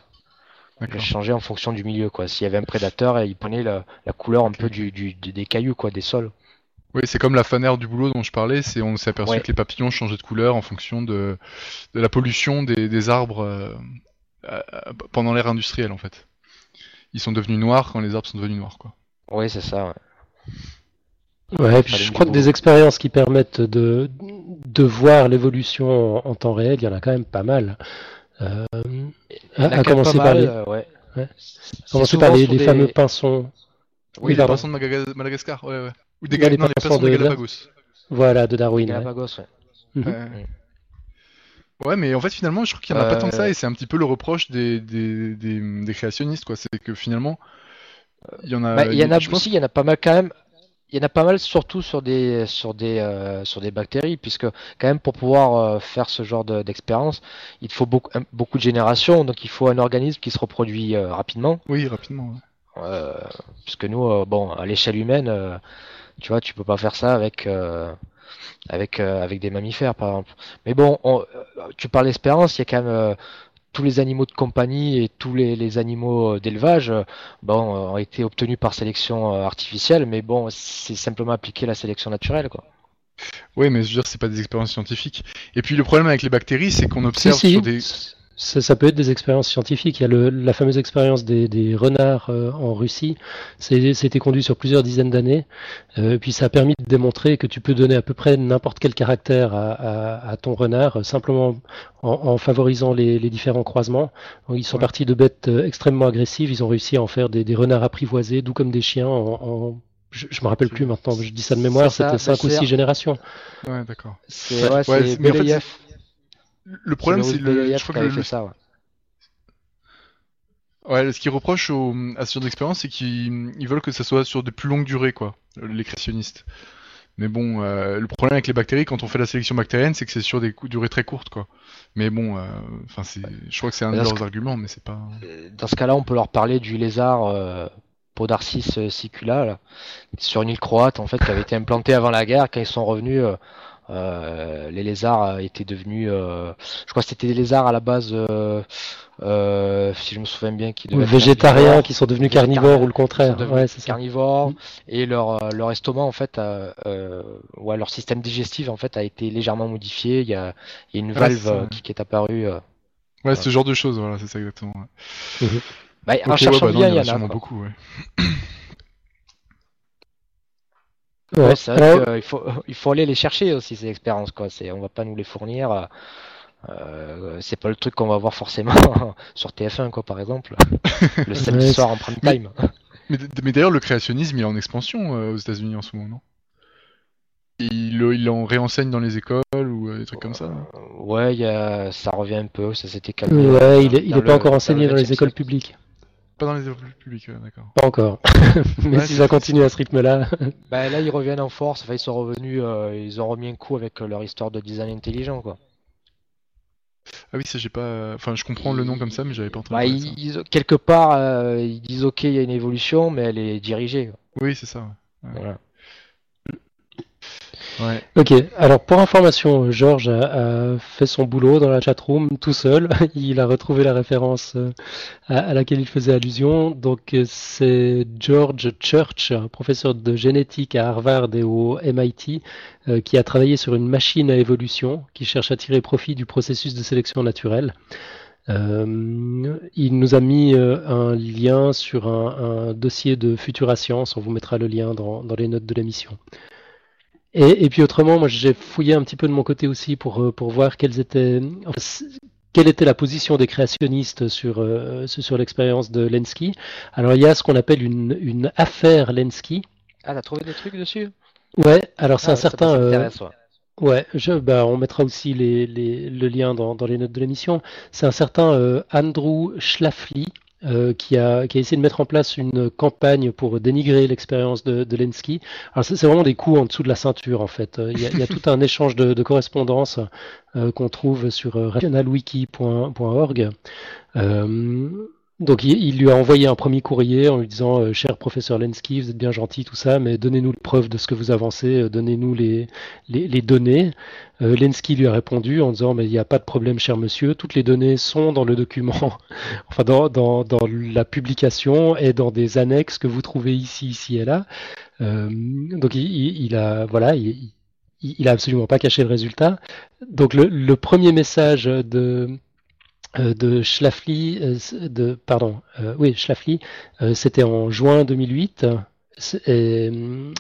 changeait en fonction du milieu quoi. S'il y avait un prédateur, il prenait la, la couleur un peu du, des cailloux quoi, des sols. Oui, c'est comme la fanère du boulot dont je parlais, c'est on s'est aperçu Ouais. que les papillons changeaient de couleur en fonction de, de la pollution des, des arbres euh, euh, pendant l'ère industrielle en fait. Ils sont devenus noirs quand les arbres sont devenus noirs quoi. Oui c'est ça. ouais. Ouais, puis je crois que des expériences qui permettent de, de voir l'évolution en, en temps réel, il y en a quand même pas mal. Euh, à, même commencer par mal, les, euh, ouais. Ouais. C'est commencer par les, sur les des- fameux pinsons. Oui, les poissons de Madagascar, ouais, ouais. Ou des, Non, les non, les poissons poissons de de- Galapagos. Voilà, de Darwin. ouais. Galapagos, ouais. Mhm. Ouais. Ouais, mais en fait, finalement, je trouve qu'il n'y en a pas tant que ça, Euh. et c'est un petit peu le reproche des, des, des, des créationnistes, quoi. C'est que finalement, il y en a. Bah, il y en a je pense aussi, il y en a pas mal quand même. Il y en a pas mal surtout sur des sur des euh, sur des bactéries puisque quand même pour pouvoir euh, faire ce genre de- d'expérience, il faut beaucoup beaucoup de générations donc il faut un organisme qui se reproduit euh, rapidement Oui, rapidement. ouais. euh, puisque nous euh, bon à l'échelle humaine euh, tu vois tu peux pas faire ça avec euh, avec euh, avec des mammifères par exemple. Mais bon, on- euh, tu parles d'espérance, il y a quand même euh, tous les animaux de compagnie et tous les, les animaux euh, d'élevage euh, bon, euh, ont été obtenus par sélection artificielle, mais bon, c'est simplement appliquer la sélection naturelle, quoi. Oui, mais je veux dire, c'est pas des expériences scientifiques. Et puis le problème avec les bactéries, c'est qu'on Si, observe si, sur des. Ça, ça peut être des expériences scientifiques. Il y a le- la fameuse expérience des, des renards euh, en Russie. C'est- C'était conduit sur plusieurs dizaines d'années. Euh, puis ça a permis de démontrer que tu peux donner à peu près n'importe quel caractère à, à- à ton renard, euh, simplement en, en favorisant les, les différents croisements. Donc, ils sont Ouais. partis de bêtes euh, extrêmement agressives. Ils ont réussi à en faire des, des renards apprivoisés, doux comme des chiens. En, en- je, je me rappelle plus maintenant. Je dis ça de mémoire. C'était cinq ou six générations. Ouais, d'accord. C'est Ouais, ouais, mais en fait. Le problème, c'est le. Je crois que le, fait ça, ouais. Ouais, ce qu'ils reprochent au, à ce genre d'expérience, c'est qu'ils ils veulent que ça soit sur de plus longues durées, quoi, les créationnistes. Mais bon, euh, le problème avec les bactéries, quand on fait la sélection bactérienne, c'est que c'est sur des durées très courtes, quoi. Mais bon, euh, enfin, c'est, je crois que c'est un de leurs arguments, mais c'est pas. Euh, Dans ce cas-là, on peut leur parler du lézard euh, Podarcis sicula, là, sur une île croate, en fait, qui avait été implanté avant la guerre. Quand ils sont revenus, les lézards euh, étaient devenus, euh, je crois que c'était des lézards à la base, euh, euh, si je me souviens bien, qui devaient végétariens qui sont devenus carnivores ou le contraire. Ouais, c'est carnivores Mm. et leur, euh, leur estomac en fait, a, euh, ouais, leur système digestif en fait a été légèrement modifié. Il y a, il y a une Ah, valve euh, qui, qui est apparue. euh. Ouais, ce genre de choses, voilà, c'est ça exactement. ouais. Bah, en Ok, ouais, cherchant bah non, bien, il y en a il y en a. sûrement quoi. beaucoup, ouais. Ouais. C'est vrai qu'il faut, il faut aller les chercher aussi ces expériences quoi. C'est, on va pas nous les fournir. euh, euh, c'est pas le truc qu'on va voir forcément sur TF1 quoi par exemple. Le samedi soir en prime time. Mais, d'ailleurs, le créationnisme, il est en expansion euh, aux États-Unis en ce moment, non? Ils l'en réenseignent dans les écoles ou euh, des trucs comme ça. Euh, Ouais, il y a, ça revient un peu, ça s'était calmé. ouais, il est, il pas le- encore enseigné dans les 20e écoles publiques. Pas dans les écoles publiques, euh, d'accord. Pas encore. Mais Ouais, si ça continue à ce rythme-là. Bah, là, ils reviennent en force. Enfin, ils sont revenus, euh, ils ont remis un coup avec euh, leur histoire de design intelligent, quoi. Ah oui, ça j'ai pas. Enfin, je comprends le nom comme ça, mais j'avais pas entendu. Bah, ils, ils- quelque part, euh, ils disent OK, il y a une évolution, mais elle est dirigée. quoi. Oui, c'est ça. ouais. Voilà. Ok, alors pour information, Georges a, fait son boulot dans la chatroom tout seul. Il a retrouvé la référence euh, à, laquelle il faisait allusion. Donc euh, c'est George Church, professeur de génétique à Harvard et au MIT, euh, qui a travaillé sur une machine à évolution qui cherche à tirer profit du processus de sélection naturelle. Il nous a mis un lien sur un, un dossier de Futura Science. On vous mettra le lien dans, dans les notes de l'émission. Et, et puis autrement, moi j'ai fouillé un petit peu de mon côté aussi pour, euh, pour voir quelles étaient, enfin, quelle était la position des créationnistes sur, euh, sur sur l'expérience de Lenski. Alors il y a ce qu'on appelle une, une affaire Lenski. Ah, t'as trouvé des trucs dessus? Ouais, alors c'est Ah, un certain. euh, ouais. Ouais, je, bah, on mettra aussi les, les- le lien dans, dans les notes de l'émission. C'est un certain euh, Andrew Schlafly euh, qui a, qui a essayé de mettre en place une campagne pour dénigrer l'expérience de, de Lenski. Alors c'est vraiment des coups en dessous de la ceinture en fait. Il y a, il y a tout un échange de, de correspondance euh, qu'on trouve sur euh, rationalwiki.org. Euh, donc il, il lui a envoyé un premier courrier en lui disant euh, cher professeur Lenski, vous êtes bien gentil tout ça, mais donnez-nous le preuve de ce que vous avancez, euh, donnez-nous les, les, les données. Euh, Lenski lui a répondu en disant mais il n'y a pas de problème cher monsieur, toutes les données sont dans le document, enfin dans, dans, dans la publication et dans des annexes que vous trouvez ici, ici et là. Euh, donc il, il- a voilà, il, il a absolument pas caché le résultat. Donc le, le premier message de de Schlafly, euh, de pardon, euh, oui Schlafly, euh, c'était en juin 2008. C'est- Et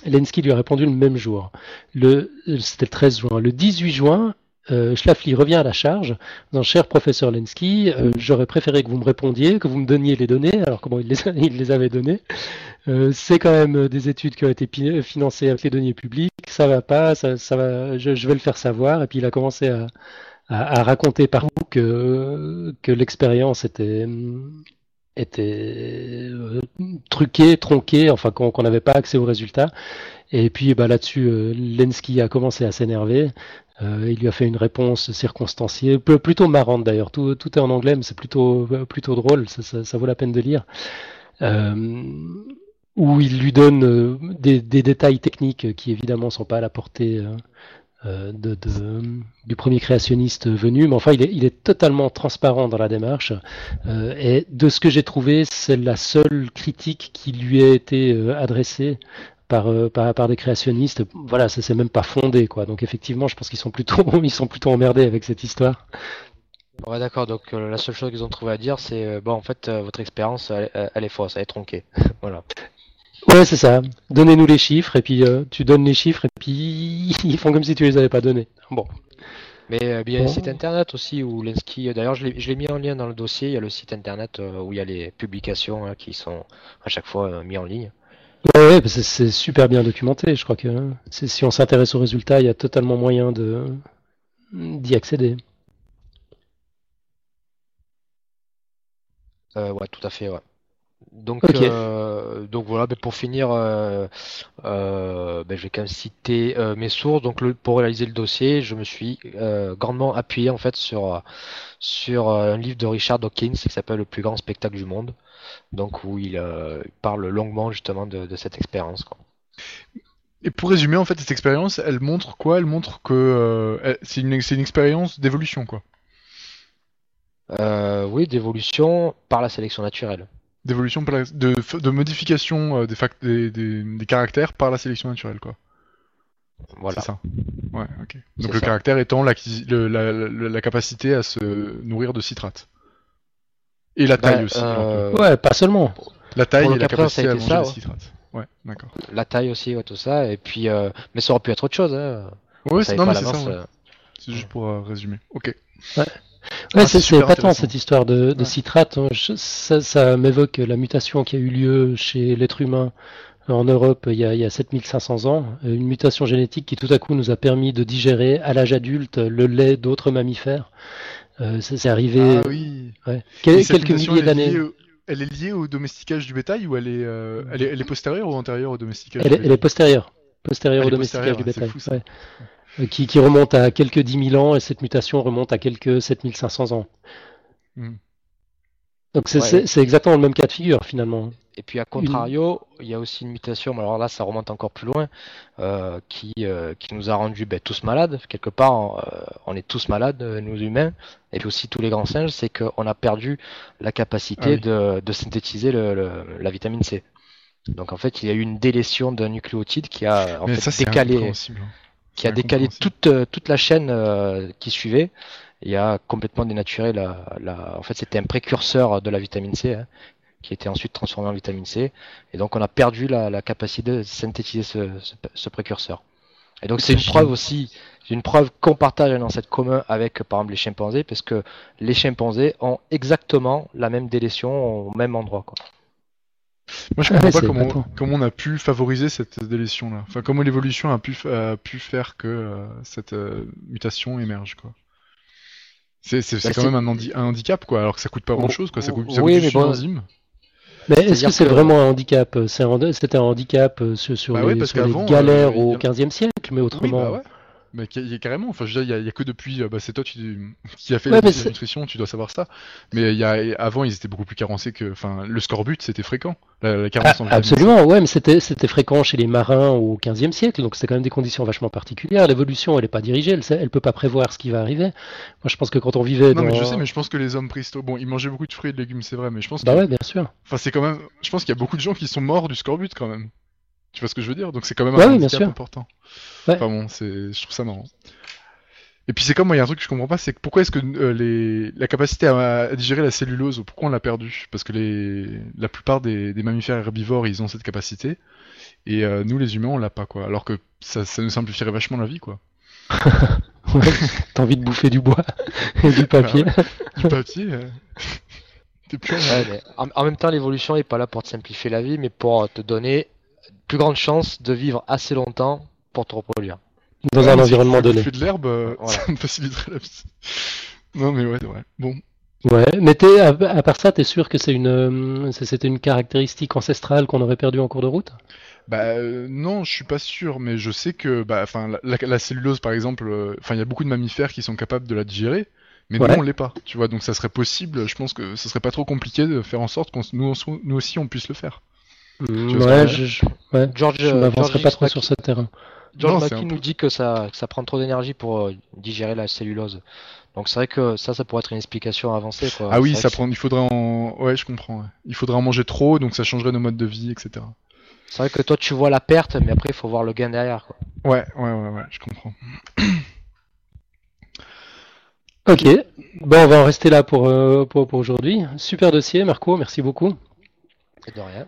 Lenski lui a répondu le même jour. C'était le 13 juin. Le 18 juin, euh, Schlafly revient à la charge, en cher professeur Lenski, euh, j'aurais préféré que vous me répondiez, que vous me donniez les données. Alors comment il les, avait données Euh, C'est quand même des études qui ont été financées avec les deniers publics. Ça va pas, ça, va. Je vais le faire savoir. Et puis il a commencé à, à, raconter par que, l'expérience était, euh, truquée, tronquée, enfin qu'on n'avait pas accès aux résultats. Et puis bah, là-dessus, euh, Lenski a commencé à s'énerver. Euh, il lui a fait une réponse circonstanciée, plutôt marrante d'ailleurs. Tout, est en anglais, mais c'est plutôt, plutôt drôle. Ça, vaut la peine de lire. Où il lui donne des, détails techniques qui évidemment sont pas à la portée de, de- du premier créationniste venu, mais enfin il est, totalement transparent dans la démarche. Euh, et de ce que j'ai trouvé, c'est la seule critique qui lui a été euh, adressée par, euh, par, des créationnistes. Voilà, ça c'est même pas fondé quoi. Donc effectivement, je pense qu'ils sont plutôt ils sont plutôt emmerdés avec cette histoire. Ouais, d'accord. Donc, euh, la seule chose qu'ils ont trouvé à dire, c'est euh, bon, en fait, euh, votre expérience, elle- elle est fausse, elle est tronquée. voilà. Ouais, c'est ça. Donnez-nous les chiffres et puis euh, tu donnes les chiffres et puis ils font comme si tu les avais pas donnés. Bon. Mais euh, il y a un Bon. site internet aussi où Lenski, d'ailleurs, je l'ai mis en lien dans le dossier. Il y a le site internet euh, où il y a les publications hein, qui sont à chaque fois euh, mis en ligne. Ouais, ouais, bah, c'est super bien documenté. Je crois que hein, si on s'intéresse aux résultats, il y a totalement moyen de d'y accéder. Euh, ouais, tout à fait, ouais. Donc, euh, donc voilà, ben, pour finir, euh, euh, ben, je vais quand même citer mes sources. Donc le, pour réaliser le dossier, je me suis grandement appuyé en fait sur sur un livre de Richard Dawkins qui s'appelle Le plus grand spectacle du monde. Donc où il, parle longuement justement de, de cette expérience. Et pour résumer, en fait, cette expérience, elle montre quoi? Elle montre que c'est une, une expérience d'évolution, quoi. oui, d'évolution par la sélection naturelle d'évolution de, de modification euh, des, des, des, caractères par la sélection naturelle quoi. Voilà. C'est ça. Ouais, ok. Donc le caractère étant la, la, capacité à se nourrir de citrate. Et la taille bah, aussi. Euh, ouais, pas seulement. La taille et la capacité à manger ça, citrate. Ouais, d'accord. La taille aussi, ouais, tout ça. Et puis, euh, mais ça aurait pu être autre chose. Hein. Ouais, c'est non, mais c'est ça. C'est juste pour résumer. Ok. Ouais. Ouais, ah, c'est épatant cette histoire de, de citrate. Hein. ça, ça m'évoque la mutation qui a eu lieu chez l'être humain en Europe il y, a, il y a 7500 ans. Une mutation génétique qui tout à coup nous a permis de digérer à l'âge adulte le lait d'autres mammifères. Euh, c'est arrivé ah, oui. ouais. quelques milliers d'années. Elle est liée au domesticage du bétail ou elle est, euh, elle est, elle est postérieure ou antérieure au domesticage elle, est, elle est postérieure. Postérieure au domesticage du bétail. Fou, ouais. Euh, qui, remonte à quelques 10 000 ans et cette mutation remonte à quelques 7500 ans. Hmm. Donc c'est exactement le même cas de figure finalement. Et puis à contrario, il y a aussi une mutation, mais alors là ça remonte encore plus loin, euh, qui, euh, qui nous a rendu ben, tous malades. Quelque part, on est tous malades, nous humains, et puis aussi tous les grands singes, c'est qu'on a perdu la capacité ah de, synthétiser la vitamine C. Donc en fait, il y a eu une délétion d'un nucléotide qui a en fait, décalé. Qui a décalé toute, euh, toute la chaîne euh, qui suivait et a complètement dénaturé la, la... En fait, c'était un précurseur de la vitamine C hein, qui était ensuite transformé en vitamine C. Et donc, on a perdu la, la capacité de synthétiser ce, ce, précurseur. Et donc, c'est une preuve aussi, une preuve qu'on partage un ancêtre commun avec, par exemple, les chimpanzés, parce que les chimpanzés ont exactement la même délétion au même endroit. Quoi. Moi, je comprends pas comment, comment, on a pu favoriser cette délétion-là. Enfin, comment l'évolution a pu, a pu faire que euh, cette euh, mutation émerge, quoi. C'est bah, quand même un, un, handicap, quoi, alors que ça coûte pas grand-chose, quoi. Ça coûte, ça oui, coûte mais Mais est-ce que c'est vraiment un handicap? C'était un handicap euh, sur, bah les, sur les, galères au 15e siècle, mais autrement. Bah mais carrément, enfin, je veux dire, il y, a que depuis, euh, bah, c'est toi qui a fait la nutrition, tu dois savoir ça. Mais il y a, avant, ils étaient beaucoup plus carencés que, enfin, le scorbut, c'était fréquent. La, carence ah, absolument, ouais, mais c'était, c'était fréquent chez les marins au 15e siècle, donc c'était quand même des conditions vachement particulières. L'évolution, elle n'est pas dirigée, elle, elle peut pas prévoir ce qui va arriver. Moi, je pense que quand on vivait non, mais je sais, mais je pense que les hommes préhistoriques, bon, ils mangeaient beaucoup de fruits et de légumes, c'est vrai, mais je pense bah ouais, bien sûr. Enfin, c'est quand même, je pense qu'il y a beaucoup de gens qui sont morts du scorbut quand même. Tu vois ce que je veux dire? Donc c'est quand même un handicap important. Enfin bon, c'est, je trouve ça marrant. Et puis c'est comme moi, il y a un truc que je comprends pas, c'est que pourquoi est-ce que euh, les... la capacité à, digérer la cellulose, pourquoi on l'a perdu Parce que les... la plupart des... mammifères herbivores, ils ont cette capacité, et euh, nous les humains, on l'a pas quoi. Alors que ça, ça nous simplifierait vachement la vie quoi. T'as envie de bouffer du bois et du papier. du papier. en, même temps, l'évolution n'est pas là pour te simplifier la vie, mais pour te donner plus grande chance de vivre assez longtemps pour te reproduire dans un environnement donné. Si de l'herbe, euh, ça me faciliterait la vie. Non, mais ouais, ouais. Bon. Ouais, mais à, à, part ça, t'es sûr que c'est une, euh, c'était une caractéristique ancestrale qu'on aurait perdue en cours de route? Bah euh, non, je suis pas sûr, mais je sais que, bah, enfin, la, cellulose par exemple, enfin, il y a beaucoup de mammifères qui sont capables de la digérer, mais nous on l'est pas, tu vois, donc ça serait possible. Je pense que ce serait pas trop compliqué de faire en sorte que nous, nous aussi on puisse le faire. Mmh, ouais, je, ouais, George, je m'avancerai pas trop sur ce terrain. George Mackie nous dit que ça, ça prend trop d'énergie pour euh, digérer la cellulose. Donc c'est vrai que ça, ça pourrait être une explication avancée. Quoi. Ah oui, ça prend. Il faudrait en. Ouais, je comprends. Il faudrait en manger trop, donc ça changerait nos modes de vie, etc. C'est vrai que toi, tu vois la perte, mais après, il faut voir le gain derrière. Quoi. Ouais, ouais, ouais, ouais, je comprends. ok. Bon, on va en rester là pour, euh, pour, pour aujourd'hui. Super dossier, Marco. Merci beaucoup. De rien.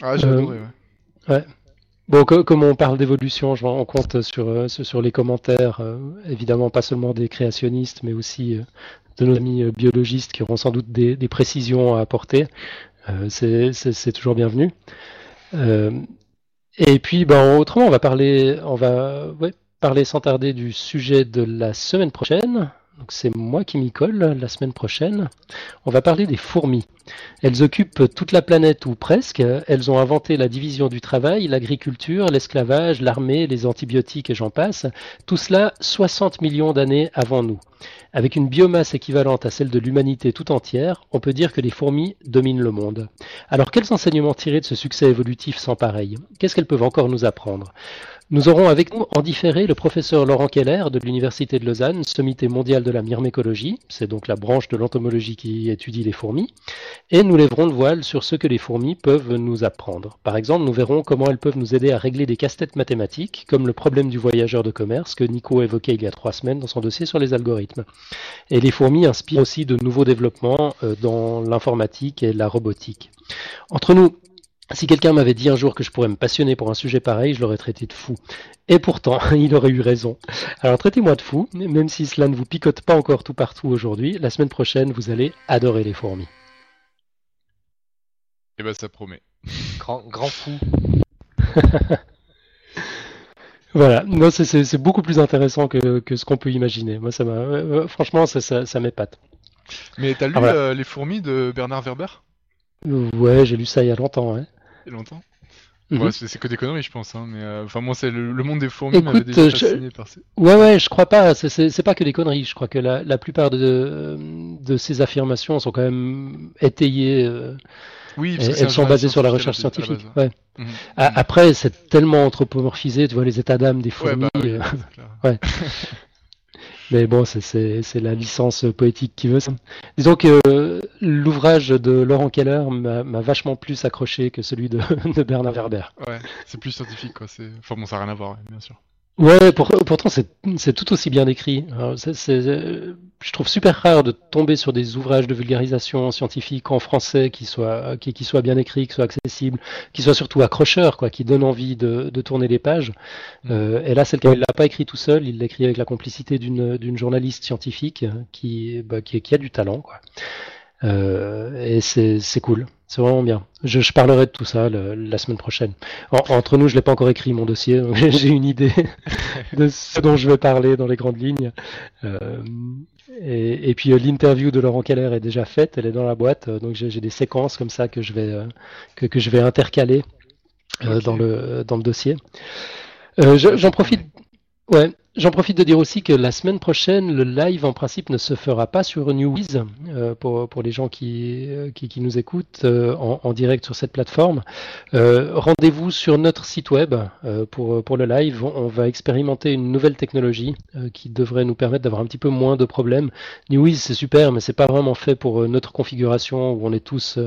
Ah, j'ai adoré, ouais. Ouais. Bon, comme on parle d'évolution, je rends compte sur, euh, sur les commentaires, euh, évidemment pas seulement des créationnistes, mais aussi euh, de nos amis biologistes qui auront sans doute des, précisions à apporter. c'est toujours bienvenu. et puis, ben, autrement, on va parler, on va parler sans tarder du sujet de la semaine prochaine. C'est moi qui m'y colle la semaine prochaine. On va parler des fourmis. Elles occupent toute la planète ou presque. Elles ont inventé la division du travail, l'agriculture, l'esclavage, l'armée, les antibiotiques et j'en passe. Tout cela 60 millions d'années avant nous. Avec une biomasse équivalente à celle de l'humanité tout entière, on peut dire que les fourmis dominent le monde. Alors quels enseignements tirer de ce succès évolutif sans pareil? Qu'est-ce qu'elles peuvent encore nous apprendre? Nous aurons avec nous en différé le professeur Laurent Keller de l'Université de Lausanne, sommité mondiale de la myrmécologie, c'est donc la branche de l'entomologie qui étudie les fourmis, et nous lèverons le voile sur ce que les fourmis peuvent nous apprendre. Par exemple, nous verrons comment elles peuvent nous aider à régler des casse-têtes mathématiques, comme le problème du voyageur de commerce que Nico évoquait il y a trois semaines dans son dossier sur les algorithmes. Et les fourmis inspirent aussi de nouveaux développements euh, dans l'informatique et la robotique. Entre nous, si quelqu'un m'avait dit un jour que je pourrais me passionner pour un sujet pareil, je l'aurais traité de fou. Et pourtant, il aurait eu raison. Alors traitez-moi de fou, même si cela ne vous picote pas encore tout partout aujourd'hui, la semaine prochaine, vous allez adorer les fourmis. Eh ben ça promet. Grand, grand fou. voilà, non, c'est beaucoup plus intéressant que, ce qu'on peut imaginer. Moi, ça m'a, franchement, ça, ça, m'épate. Mais t'as lu ah, euh, Les fourmis de Bernard Werber? Ouais, j'ai lu ça il y a longtemps, ouais longtemps. Mhm. c'est que des conneries, je pense. Hein, mais euh, enfin, moi, c'est le, monde des fourmis m'avait déjà fasciné par ces... Ouais, ouais, je crois pas. C'est pas que des conneries. Je crois que la, la plupart de, de ces affirmations sont quand même étayées. Euh, oui, elles sont basées sur la recherche scientifique. Ouais. Mhm. Après, c'est tellement anthropomorphisé, tu vois, les états d'âme des fourmis. Bah euh, ouais. Mais bon, c'est la licence poétique qui veut ça. Disons que l'ouvrage de Laurent Keller m'a vachement plus accroché que celui de, Bernard Werber. Ouais, c'est plus scientifique, quoi. Enfin bon, ça n'a rien à voir, bien sûr. Ouais, pourtant c'est tout aussi bien écrit. je trouve super rare de tomber sur des ouvrages de vulgarisation scientifique en français qui soient, qui, qui soient bien écrits, qui soient accessibles, qui soient surtout accrocheurs, quoi, qui donnent envie de, de tourner les pages. Mm. Euh, et là, c'est le cas. Il l'a pas écrit tout seul, il l'a écrit avec la complicité d'une journaliste scientifique qui, bah, qui, qui, a du talent. Quoi. Euh, et c'est cool. C'est vraiment bien. Je, je, parlerai de tout ça la semaine prochaine. entre nous, je l'ai pas encore écrit mon dossier. J'ai une idée de ce dont je vais parler dans les grandes lignes. Euh, et, et, puis euh, l'interview de Laurent Keller est déjà faite. Elle est dans la boîte. Euh, donc j'ai des séquences comme ça que je vais que, que, je vais intercaler dans le dans le dossier. J'en profite. Ouais, J'en profite de dire aussi que la semaine prochaine, le live en principe ne se fera pas sur Newwiz euh, pour, pour les gens qui, euh, qui, qui nous écoutent euh, en, en, direct sur cette plateforme. Euh, Rendez-vous sur notre site web euh, pour, pour le live. On va expérimenter une nouvelle technologie qui devrait nous permettre d'avoir un petit peu moins de problèmes. Newwiz c'est super, mais c'est pas vraiment fait pour notre configuration où on est tous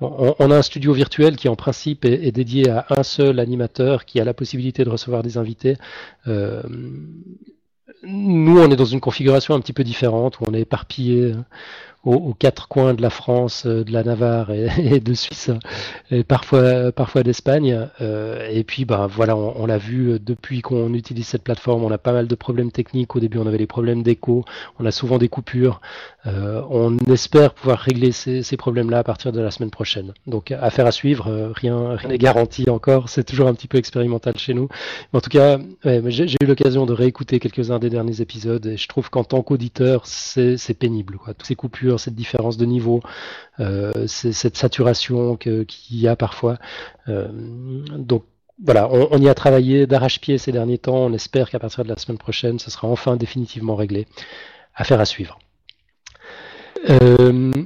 on, a un studio virtuel qui en principe est, dédié à un seul animateur qui a la possibilité de recevoir des invités. Euh, nous, on est dans une configuration un petit peu différente où on est éparpillé aux, quatre coins de la France, euh, de la Navarre et, de Suisse, et parfois, parfois d'Espagne. Euh, et puis, bah, voilà, on, l'a vu euh, depuis qu'on utilise cette plateforme, on a pas mal de problèmes techniques. Au début, on avait des problèmes d'écho, on a souvent des coupures. on espère pouvoir régler ces, problèmes-là à partir de la semaine prochaine. Donc, affaire à suivre, rien n'est garanti encore, c'est toujours un petit peu expérimental chez nous. En tout cas, j'ai eu l'occasion de réécouter quelques-uns des derniers épisodes et je trouve qu'en tant qu'auditeur, c'est pénible. Quoi. Toutes ces coupures cette différence de niveau, euh, cette saturation qu'il y a parfois. Euh, donc voilà, on, y a travaillé d'arrache-pied ces derniers temps. On espère qu'à partir de la semaine prochaine, ce sera enfin définitivement réglé. Affaire à suivre. Euh,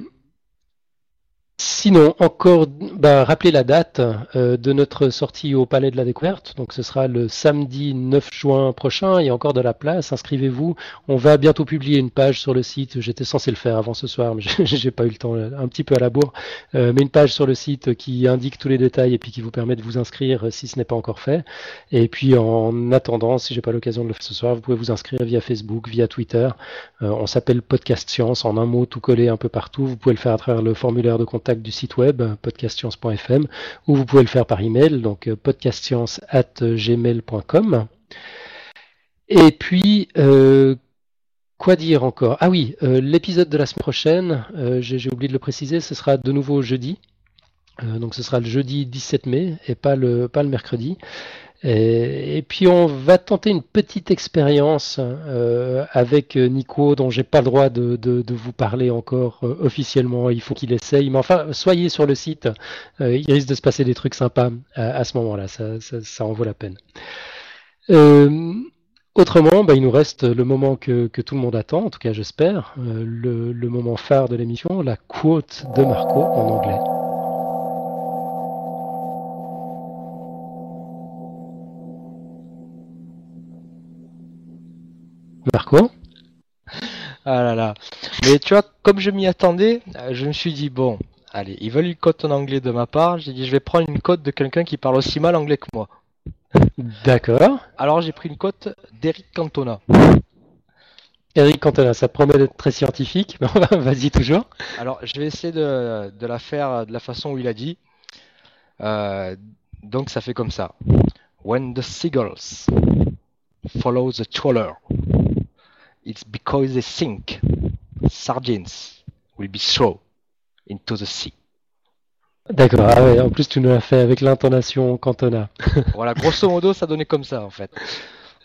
Sinon, encore, bah, rappelez la date euh, de notre sortie au Palais de la Découverte. Donc, ce sera le samedi 9 juin prochain. Il y a encore de la place. Inscrivez-vous. On va bientôt publier une page sur le site. J'étais censé le faire avant ce soir, mais j'ai pas eu le temps, un petit peu à la bourre. Euh, mais une page sur le site qui indique tous les détails et puis qui vous permet de vous inscrire si ce n'est pas encore fait. Et puis, en attendant, si j'ai pas l'occasion de le faire ce soir, vous pouvez vous inscrire via Facebook, via Twitter. Euh, on s'appelle Podcast Science en un mot, tout collé un peu partout. Vous pouvez le faire à travers le formulaire de contact du site web podcastscience.fm ou vous pouvez le faire par email, donc euh, podcastscience.gmail.com. Et puis, euh, quoi dire encore? Ah oui, euh, l'épisode de la semaine prochaine, j'ai oublié de le préciser, ce sera de nouveau jeudi. donc ce sera le jeudi 17 mai et pas le, pas le mercredi. Et, puis on va tenter une petite expérience euh, avec Nico, dont j'ai pas le droit de, vous parler encore euh, officiellement. Il faut qu'il essaye. Mais enfin, soyez sur le site. Euh, il risque de se passer des trucs sympas à, ce moment-là. Ça, en vaut la peine. autrement, bah, il nous reste le moment que, tout le monde attend, en tout cas j'espère, le moment phare de l'émission, la quote de Marco en anglais. Marco Ah là là. Mais tu vois, comme je m'y attendais, euh, je me suis dit, bon, allez, ils veulent une cote en anglais de ma part. J'ai dit, je vais prendre une cote de quelqu'un qui parle aussi mal anglais que moi. D'accord. Alors j'ai pris une cote d'Eric Cantona. Eric Cantona, ça promet d'être très scientifique, vas-y toujours. Alors je vais essayer de, la faire de la façon où il a dit. Euh, donc ça fait comme ça. When the seagulls follow the trawler, It's because they think sardines will be thrown into the sea. D'accord, ah ouais, en plus tu nous l'as fait avec l'intonation cantona. voilà, grosso modo, ça donnait comme ça en fait.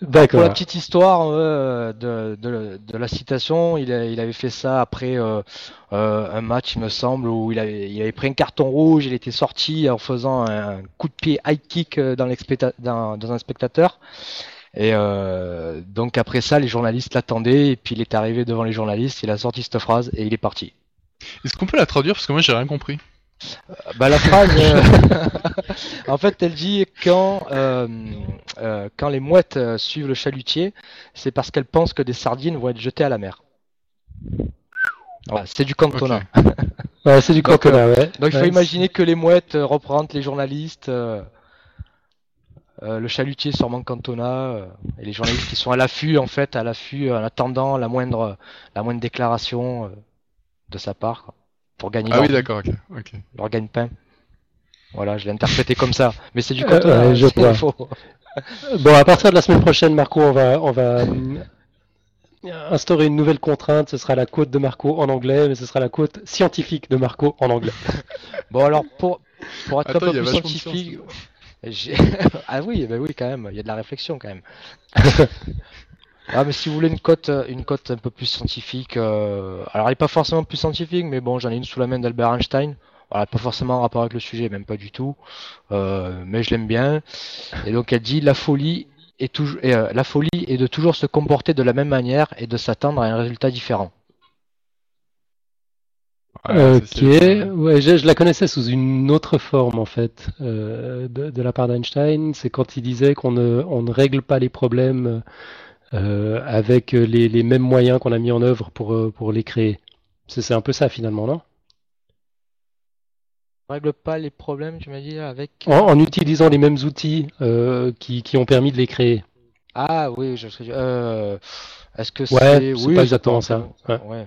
D'accord. Pour la petite histoire euh, de, de, de, la citation, il, a, il, avait fait ça après euh, euh, un match, il me semble, où il avait, il avait pris un carton rouge, il était sorti en faisant un coup de pied high kick dans, dans, dans un spectateur. Et euh, donc après ça, les journalistes l'attendaient, et puis il est arrivé devant les journalistes, il a sorti cette phrase et il est parti. Est-ce qu'on peut la traduire? Parce que moi j'ai rien compris euh, bah la phrase, euh, en fait, elle dit quand quand les mouettes suivent le chalutier, c'est parce qu'elles pensent que des sardines vont être jetées à la mer. Voilà, c'est du cantona. ouais, c'est du cantona, ouais. Donc il faut imaginer que les mouettes représentent les journalistes. Euh, le chalutier sûrement Cantona euh, et les journalistes qui sont à l'affût en fait, à l'affût en attendant la moindre la moindre déclaration euh, de sa part pour gagner. Ah oui d'accord, ok. Leur gagne-pain. Voilà, je l'ai interprété comme ça, mais c'est du Cantona. je bon, à partir de la semaine prochaine, Marco, on va on va instaurer une nouvelle contrainte. Ce sera la quote de Marco en anglais, mais ce sera la quote scientifique de Marco en anglais. bon alors pour pour être un peu plus scientifique. ah oui, bah oui, quand même, il y a de la réflexion quand même. ah, mais si vous voulez une cote, une cote un peu plus scientifique, euh, alors elle n'est pas forcément plus scientifique, mais bon, j'en ai une sous la main d'Albert Einstein. Voilà, pas forcément en rapport avec le sujet, même pas du tout, euh, mais je l'aime bien. Et donc elle dit la folie est toujours, euh, la folie est de toujours se comporter de la même manière et de s'attendre à un résultat différent ok, ouais, je, la connaissais sous une autre forme en fait euh, de, la part d'Einstein. C'est quand il disait qu'on ne, on ne règle pas les problèmes euh, avec les, les, mêmes moyens qu'on a mis en œuvre pour, euh, pour les créer. C'est un peu ça finalement, non? On règle pas les problèmes, tu m'as dit, avec. En, utilisant les mêmes outils qui, qui, ont permis de les créer. Ah oui, je Est-ce que c'est. oui, pas exactement ça. Ouais.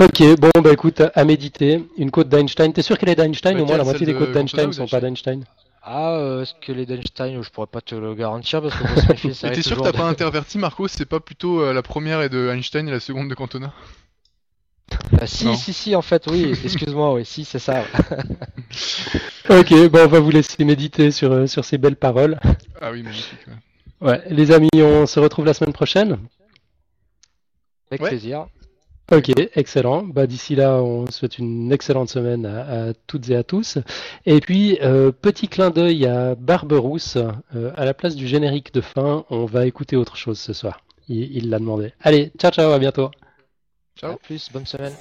Ok, bon, bah écoute, à méditer. Une côte d'Einstein. T'es sûr qu'elle est d'Einstein Au moins la moitié des côtes d'Einstein ne sont pas d'Einstein. Ah, euh, est-ce que les d'Einstein, je pourrais pas te le garantir parce que Mais t'es sûr que t'as pas interverti, Marco C'est pas plutôt euh, la première est de Einstein et la seconde de Cantona? Bah, si, si, si, en fait, oui, excuse-moi, oui, si, c'est ça. ok, bon, on va vous laisser méditer sur, euh, sur ces belles paroles. Ah oui, magnifique. Ouais. ouais, les amis, on se retrouve la semaine prochaine. Avec plaisir. Ok, excellent. Bah, D'ici là, on souhaite une excellente semaine à, toutes et à tous. Et puis, euh, petit clin d'œil à Barberousse. Euh, à la place du générique de fin, on va écouter autre chose ce soir. Il l'a demandé. Allez, ciao ciao, à bientôt. Ciao. plus, bonne semaine.